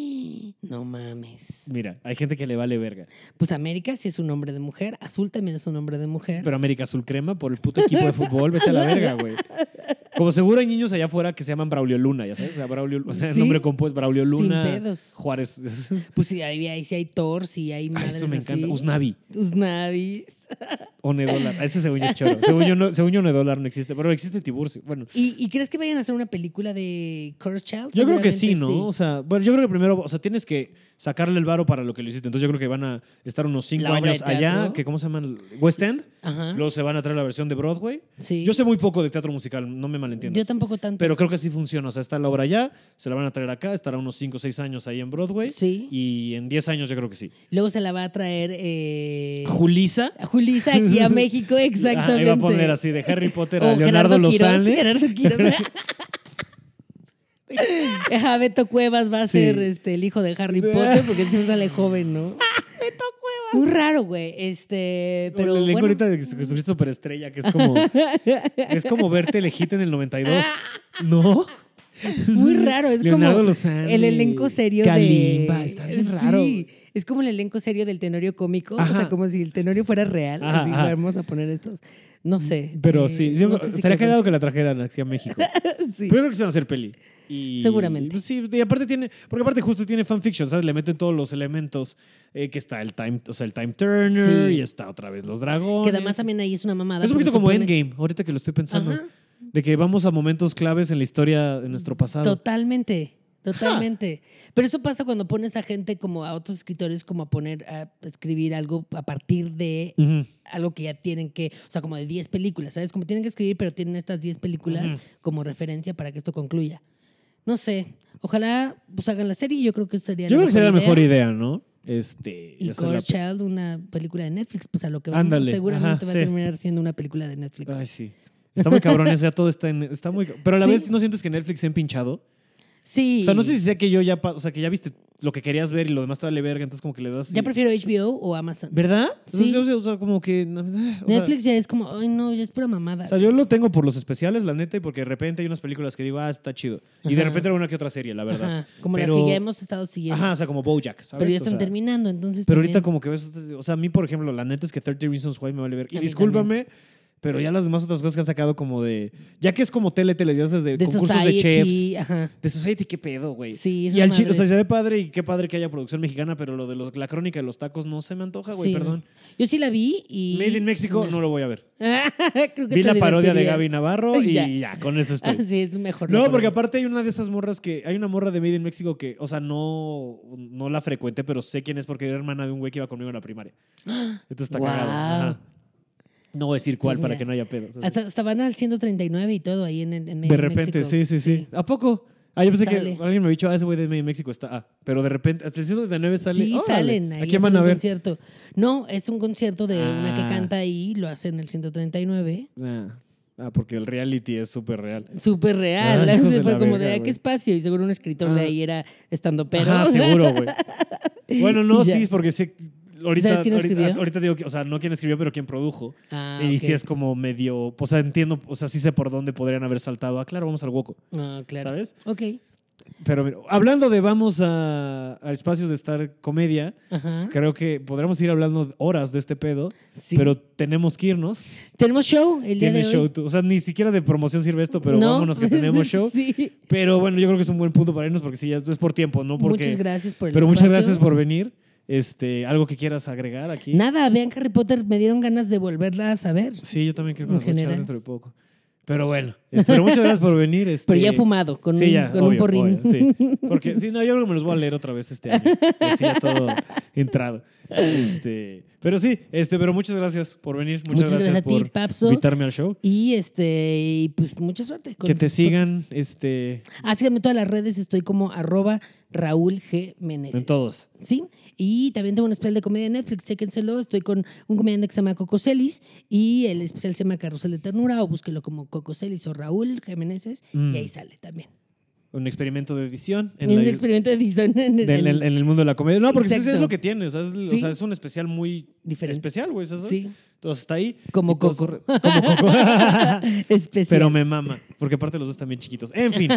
No mames. Mira, hay gente que le vale verga, Pues América sí es un nombre de mujer. Azul también es un nombre de mujer. pero América Azul Crema por el puto equipo de fútbol, vete a la verga, güey. Como seguro hay niños allá afuera que se llaman Braulio Luna, ya sabes, o sea, Braulio, o sea, el nombre compuesto Braulio Luna, pedos. Juárez. Pues sí, ahí, ahí sí hay Thor, sí hay Ay, madres eso me así. encanta. Usnavi. Usnavis. Onedólar. Ese según yo es choro. Según yo, no, según yo Onedólar no existe, pero existe Tiburcio. Bueno, ¿Y, y crees que vayan a hacer una película de Curse Child? yo creo que sí, ¿no? O sea, bueno, yo creo que primero, o sea, tienes que sacarle el varo para lo que lo hiciste. Entonces yo creo que van a estar unos cinco años allá, que ¿cómo se llaman? West End. Ajá. Luego se van a traer la versión de Broadway. Sí. Yo sé muy poco de teatro musical, no me malentiendas. Yo tampoco tanto. Pero creo que sí funciona. O sea, está la obra allá, se la van a traer acá, estará unos 5 o 6 años ahí en Broadway. Sí. Y en 10 años yo creo que sí. Luego se la va a traer eh, Julisa. a Julisa aquí a México, exactamente. Ajá, iba a poner así de Harry Potter a O Leonardo Lozane. Gerardo Quirós. Ajá, Beto Cuevas va a Sí. ser este, el hijo de Harry Potter porque encima sale joven, ¿no? Beto Cuevas. Muy raro, güey. Este, pero el elenco bueno. ahorita de Jesucristo Superestrella, que es como. es como verte Lejita en el 92. ¿No? Muy raro, es Leonardo como Lozano el elenco serio Kalimba, de... está bien raro. Es como el elenco serio del Tenorio cómico, o Ajá. sea, como si el Tenorio fuera real, Ajá, así vamos a poner estos, no sé. Pero eh, sí, yo- no sé si estaría cagado que la trajeran aquí a México. Sí. Pero yo creo que se van a hacer peli. Y, Seguramente. pues sí, y aparte tiene, porque aparte justo tiene fanfiction, ¿sabes? Le meten todos los elementos eh, que está el time, o sea, el time turner Sí. y está otra vez los dragones. Que además también ahí es una mamada. es un poquito como Endgame, ahorita que lo estoy pensando. Ajá. De que vamos a momentos claves en la historia de nuestro pasado. Totalmente, totalmente. Pero eso pasa cuando pones a gente como a otros escritores como a poner a escribir algo a partir de algo que ya tienen que, o sea, como de 10 películas, ¿sabes? Como tienen que escribir, pero tienen estas 10 películas como referencia para que esto concluya. No sé, ojalá pues hagan la serie, yo creo que sería Yo creo que sería la mejor idea. ¿no? Este, Y Core Child, una película de Netflix, pues a lo que vamos, seguramente ajá, va sí. a terminar siendo una película de Netflix. Ay, sí. Está muy cabrón eso, ya todo está en, está muy Pero a la Sí. vez no sientes que Netflix se ha empinchado. Sí. O sea, no sé si sea que yo ya, o sea, que ya viste lo que querías ver y lo demás te vale verga, entonces como que le das... Ya prefiero HBO o Amazon. ¿Verdad? Sí. Entonces, o sea, como que... o sea, Netflix ya es como, ay no, ya es pura mamada. O sea, yo lo tengo por los especiales, la neta, y porque de repente hay unas películas que digo, ah, está chido. Y de repente alguna que otra serie, la verdad. Ajá, como Pero- las que ya hemos estado siguiendo. Ajá, o sea, como Bojack, ¿sabes? pero ya O están sea, terminando, entonces. Pero ahorita como que ves, o sea, a mí, por ejemplo, la neta es que 30 Reasons Why me vale ver. Y discúlpame, pero ya las demás otras cosas que han sacado como de... Ya que es como tele, tele, ya sabes, de, de concursos Society, de chefs. Ajá. De Society, qué pedo, güey. Sí, Y al chile, o sea, se ve padre y qué padre que haya producción mexicana, pero lo de los- la crónica de los tacos no se me antoja, güey, Sí, perdón. Yo sí la vi y. Made in México no lo voy a ver. Creo que Vi la parodia de. Gaby Navarro y Ya. ya, con eso estoy. Sí, es mejor. No, porque aparte hay una de esas morras que. Hay una morra de Made in México que, o sea, no, no la frecuente, pero sé quién es porque era hermana de un güey que iba conmigo en la primaria. Entonces está cagado. Ajá. No voy a decir cuál Pues para que no haya pedos. Hasta, hasta van al 139 y todo ahí en, en en de México. repente, sí, sí, sí, ¿A poco? Ah, yo pensé Sale. que alguien me había dicho, ah, ese güey de México está. Ah, pero de repente, hasta el 139 sale. Sí, salen ahí. ¿A quién hacen van a un ver? concierto. No, es un concierto de una que Ah. canta ahí, lo hace en el 139. Ah, ah, porque el reality es súper real. Súper real. Ah, fue la como verga, de, ¿a qué espacio? Y seguro un escritor de Ah. ahí era estando pero. Ajá, seguro, güey. Bueno, no, Ya. sí, porque sí. Ahorita, ¿Sabes quién ahorita, escribió? ahorita digo que, o sea, no quién escribió, pero quién produjo. Ah, y ok. sí es como medio, o sea, entiendo, o sea, sí sé por dónde podrían haber saltado. Ah, claro, vamos al Woco, Ah, claro. ¿sabes? Ok. Pero mira, hablando de vamos a, a espacios de estar comedia, Ajá. creo que podríamos ir hablando horas de este pedo, Sí. pero tenemos que irnos. Tenemos show el día Tiene de hoy. show, tú- o sea, ni siquiera de promoción sirve esto, pero No, vámonos que tenemos show. sí. Pero bueno, yo creo que es un buen punto para irnos porque sí, ya es por tiempo, ¿no? Porque, Muchas gracias por el Pero muchas espacio. gracias por venir. Este, algo que quieras agregar aquí. Nada, vean Harry Potter, me dieron ganas de volverla a saber. Sí, yo también quiero escuchar dentro de poco. Pero bueno, este, pero muchas gracias por venir. este, Pero ya fumado, con, sí, un, ya, con un porrín. obvio, sí. Porque sí, no, yo creo que me los voy a leer otra vez este año. Así ya todo entrado. Este, pero sí, este, pero muchas gracias por venir. Muchas, Muchas gracias, gracias a ti, por Papso. invitarme al show. Y este, y pues mucha suerte. con que te sigan, podcasts. este, Ah, síganme en todas las redes, estoy como arroba Raúl G. Meneses. En todos. Sí. Y también tengo un especial de comedia en Netflix, chéquenselo. Estoy con un comediante que se llama Coco Celis y el especial se llama Carrusel de Ternura o búsquelo como Coco Celis o Raúl Mm. y ahí sale también. un experimento de edición. En, un la- experimento de edición en, el, en el mundo de la comedia. No, porque sí es lo que tiene. O sea, es, o Sí. sea, es un especial muy Diferente. especial, güey. Sí. Entonces está ahí. Como Coco. Como Coco. especial. Pero me mama, porque aparte los dos están bien chiquitos. En fin,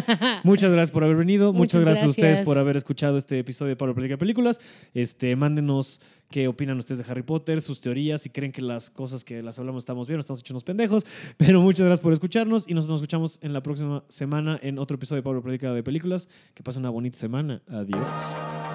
muchas gracias por haber venido. Muchas, Muchas gracias, a ustedes por haber escuchado este episodio de Pablo Platica Películas. Este, mándenos qué opinan ustedes de Harry Potter, sus teorías, si creen que las cosas que las hablamos estamos bien o estamos hechos unos pendejos. Pero muchas gracias por escucharnos y nos, nos escuchamos en la próxima semana en otro episodio de Pablo Platica de Películas. Que pasen una bonita semana. Adiós.